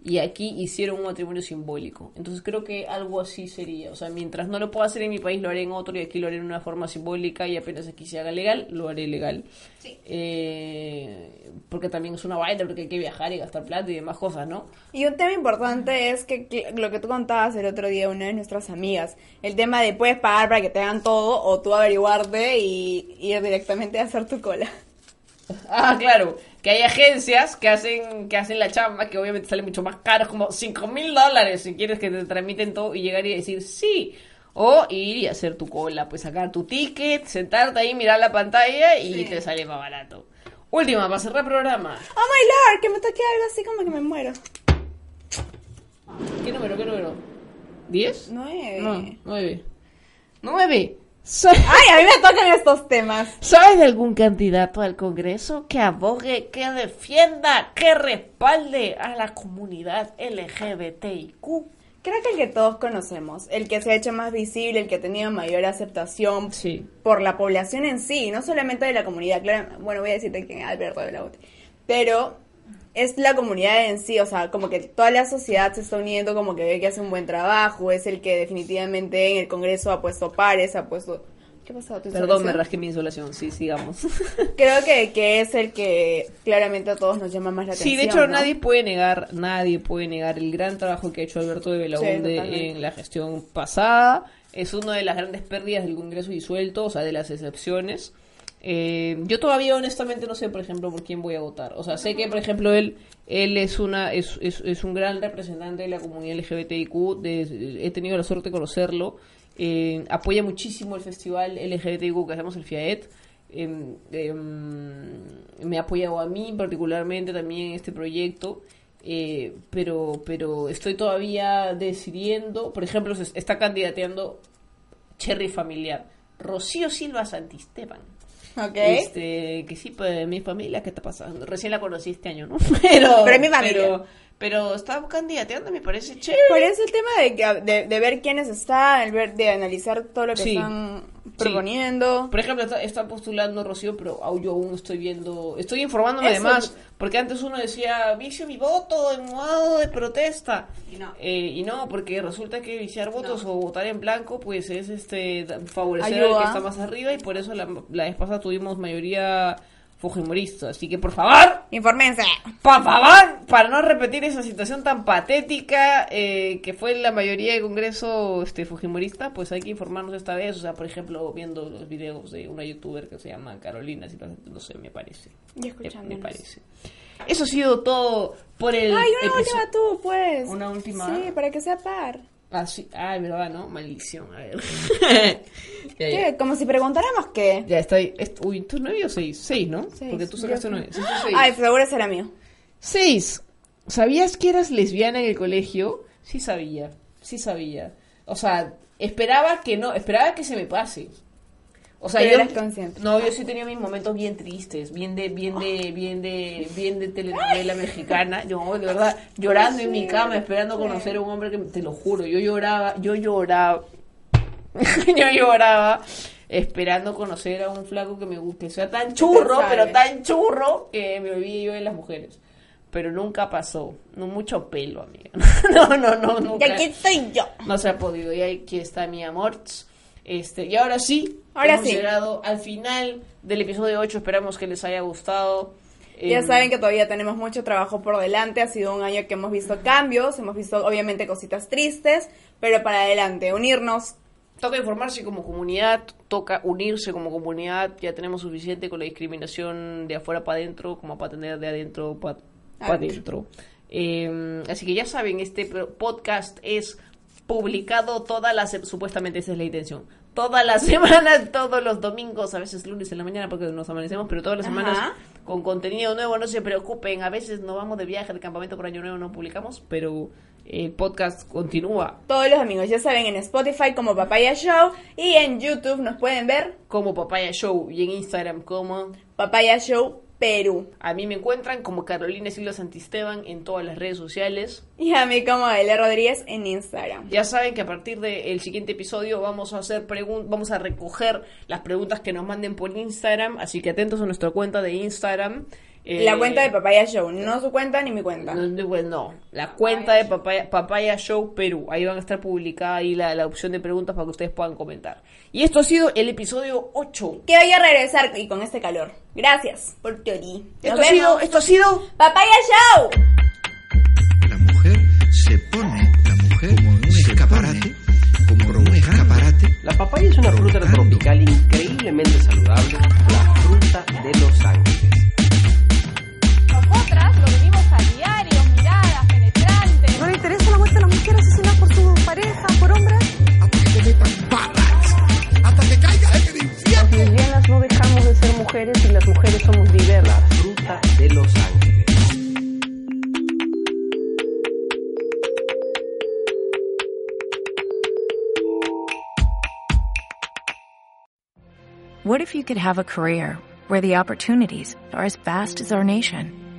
[SPEAKER 6] Y aquí hicieron un matrimonio simbólico. Entonces creo que algo así sería. O sea, mientras no lo pueda hacer en mi país, lo haré en otro y aquí lo haré en una forma simbólica y apenas aquí se haga legal, lo haré legal. Eh, porque también es una vaina, porque hay que viajar y gastar plata y demás cosas, ¿no?
[SPEAKER 7] Y un tema importante es que que lo que tú contabas el otro día, una de nuestras amigas, el tema de puedes pagar para que te hagan todo o tú averiguarte y ir directamente a hacer tu cola.
[SPEAKER 6] Ah, claro. Que hay agencias que hacen, que hacen la chamba, que obviamente sale mucho más caro, como 5 mil dólares si quieres que te tramiten todo y llegar y decir sí. O ir y hacer tu cola, pues sacar tu ticket, sentarte ahí, mirar la pantalla y te sale más barato. Última, para cerrar programa.
[SPEAKER 7] Oh my lord, que me toque algo así como que me muero.
[SPEAKER 6] ¿Qué número? ¿Qué número? ¿10?
[SPEAKER 7] Nueve.
[SPEAKER 6] No, 9. 9. (laughs)
[SPEAKER 7] Ay, a mí me tocan estos temas.
[SPEAKER 6] ¿Sabes de algún candidato al Congreso que abogue, que defienda, que respalde a la comunidad LGBTIQ?
[SPEAKER 7] Creo que el que todos conocemos, el que se ha hecho más visible, el que ha tenido mayor aceptación
[SPEAKER 6] Sí.
[SPEAKER 7] por la población en sí, no solamente de la comunidad, claro, bueno, voy a decirte que Alberto de la UTE, pero es la comunidad en sí, o sea, como que toda la sociedad se está uniendo, como que ve que hace un buen trabajo, es el que definitivamente en el Congreso ha puesto pares, ha puesto... ¿Qué pasó? ¿Tu
[SPEAKER 6] Perdón, me rasqué mi insolación. Sí, sigamos. (laughs)
[SPEAKER 7] Creo que, que es el que claramente a todos nos llama más la atención.
[SPEAKER 6] Sí, de hecho,
[SPEAKER 7] ¿no?
[SPEAKER 6] nadie puede negar, nadie puede negar el gran trabajo que ha hecho Alberto de Belaunde en la gestión pasada. Es una de las grandes pérdidas del Congreso disuelto, o sea, de las excepciones. Eh, yo todavía honestamente no sé, por ejemplo, por quién voy a votar. O sea, sé que, por ejemplo, él él es una es, es, es un gran representante de la comunidad LGBTIQ. de- he tenido la suerte de conocerlo. Eh, apoya muchísimo el festival LGBTIQ que hacemos, el FIAET. Em, em, me ha apoyado a mí particularmente también en este proyecto. eh, pero pero estoy todavía decidiendo. Por ejemplo, se está candidateando Cherry Familiar. Rocío Silva Santisteban.
[SPEAKER 7] Ok.
[SPEAKER 6] Este, que sí, pues mi familia, ¿qué está pasando? Recién la conocí este año, ¿no? (laughs) Pero,
[SPEAKER 7] Pero es mi familia.
[SPEAKER 6] Pero, pero está candidateando, me parece chévere.
[SPEAKER 7] Por eso el tema de, de, de ver quiénes están, el ver, de analizar todo lo que
[SPEAKER 6] Sí.
[SPEAKER 7] están proponiendo.
[SPEAKER 6] Por ejemplo, está, está postulando Rocío, pero yo aún estoy viendo, estoy informándome
[SPEAKER 7] Eso.
[SPEAKER 6] además, porque antes uno decía, vicio mi voto en modo de protesta.
[SPEAKER 7] Y no.
[SPEAKER 6] Eh, y no, porque resulta que viciar votos o votar en blanco, pues es este favorecer al
[SPEAKER 7] Ayuda.
[SPEAKER 6] que está más arriba y por eso la, la vez pasada tuvimos mayoría fujimorista. Así que por favor,
[SPEAKER 7] Infórmense.
[SPEAKER 6] por favor, para no repetir esa situación tan patética eh, que fue la mayoría del Congreso este, fujimorista, pues hay que informarnos esta vez. O sea, por ejemplo, viendo los videos de una youtuber que se llama Carolina, si no sé, me parece.
[SPEAKER 7] Y escuchándonos.
[SPEAKER 6] me parece. Eso ha sido todo por el
[SPEAKER 7] Ay, una
[SPEAKER 6] episodio-
[SPEAKER 7] última tú, pues.
[SPEAKER 6] Una última.
[SPEAKER 7] Sí, para que sea par.
[SPEAKER 6] Ah, sí. Ah, verdad, ¿no? Maldición, a ver. (laughs) ya, ya.
[SPEAKER 7] ¿Qué? Como si preguntáramos qué.
[SPEAKER 6] Ya está ahí. Est- Uy, ¿tú nueve o seis? Seis, ¿no?
[SPEAKER 7] Seis.
[SPEAKER 6] Porque tú sacaste nueve. Sí, sí, seis.
[SPEAKER 7] Ay, seguro será mío.
[SPEAKER 6] Seis. ¿Sabías que eras lesbiana en el colegio? Sí sabía, sí sabía. O sea, esperaba que no, esperaba que se me pase. O sea,
[SPEAKER 7] Pero
[SPEAKER 6] yo
[SPEAKER 7] eras consciente.
[SPEAKER 6] no, yo sí tenía mis momentos bien tristes, bien de, bien de, bien de, bien de telenovela mexicana. Yo, de verdad, llorando en mi cama, esperando conocer a un hombre que, te lo juro, yo lloraba, yo lloraba, (laughs) yo lloraba esperando conocer a un flaco que me guste, que sea tan churro, pero tan churro que me olvidé yo de las mujeres. Pero nunca pasó, no mucho pelo, amiga. (laughs) No, no, no,
[SPEAKER 7] Y
[SPEAKER 6] nunca.
[SPEAKER 7] aquí estoy yo.
[SPEAKER 6] No se ha podido. Y aquí está mi amor. Este, y ahora sí,
[SPEAKER 7] Ahora
[SPEAKER 6] hemos
[SPEAKER 7] sí.
[SPEAKER 6] llegado al final del episodio 8. Esperamos que les haya gustado.
[SPEAKER 7] Ya
[SPEAKER 6] Em,
[SPEAKER 7] saben que todavía tenemos mucho trabajo por delante. Ha sido un año que hemos visto cambios, hemos visto obviamente cositas tristes, pero para adelante, unirnos.
[SPEAKER 6] Toca informarse como comunidad, toca unirse como comunidad. Ya tenemos suficiente con la discriminación de afuera para adentro, como para tener de adentro para adentro. Eh, así que ya saben, este podcast es publicado todas las... Supuestamente esa es la intención. Todas las (laughs) semanas, todos los domingos, a veces lunes en la mañana porque nos amanecemos, pero todas las
[SPEAKER 7] Ajá.
[SPEAKER 6] semanas con contenido nuevo. No se preocupen, a veces nos vamos de viaje, de campamento por año nuevo, no publicamos, pero el podcast continúa
[SPEAKER 7] Todos los amigos, ya saben, en Spotify como Papaya Show y en YouTube nos pueden ver
[SPEAKER 6] como Papaya Show y en Instagram como
[SPEAKER 7] Papaya Show Perú.
[SPEAKER 6] A mí me encuentran como Carolina Silva Santisteban en todas las redes sociales.
[SPEAKER 7] Y a mí como L. Rodríguez en Instagram.
[SPEAKER 6] Ya saben que a partir del siguiente episodio vamos a hacer vamos a recoger las preguntas que nos manden por Instagram, así que atentos a nuestra cuenta de Instagram. Eh,
[SPEAKER 7] La cuenta de Papaya Show, no su cuenta ni mi cuenta.
[SPEAKER 6] No, no, pues no, la cuenta de Papaya, Papaya Show Perú. Ahí van a estar publicada ahí la, la opción de preguntas para que ustedes puedan comentar. Y esto ha sido el episodio 8.
[SPEAKER 7] Que vaya a regresar y con este calor. Gracias por Tori.
[SPEAKER 6] Esto ha, sido, esto ha sido
[SPEAKER 7] Papaya Show.
[SPEAKER 1] La mujer se pone, la mujer como un escaparate, como un escaparate.
[SPEAKER 2] La papaya es una fruta tropical increíblemente saludable, la fruta de Los Ángeles.
[SPEAKER 3] Nosotras lo vivimos a diario, miradas penetrantes.
[SPEAKER 4] ¿No le interesa la muerte de la mujer asesinada por su pareja, por hombres?
[SPEAKER 5] Las lesbianas no dejamos de ser mujeres y las mujeres somos diversas.
[SPEAKER 2] La fruta de Los Ángeles.
[SPEAKER 8] What if you could have a career where the opportunities are as vast as our nation,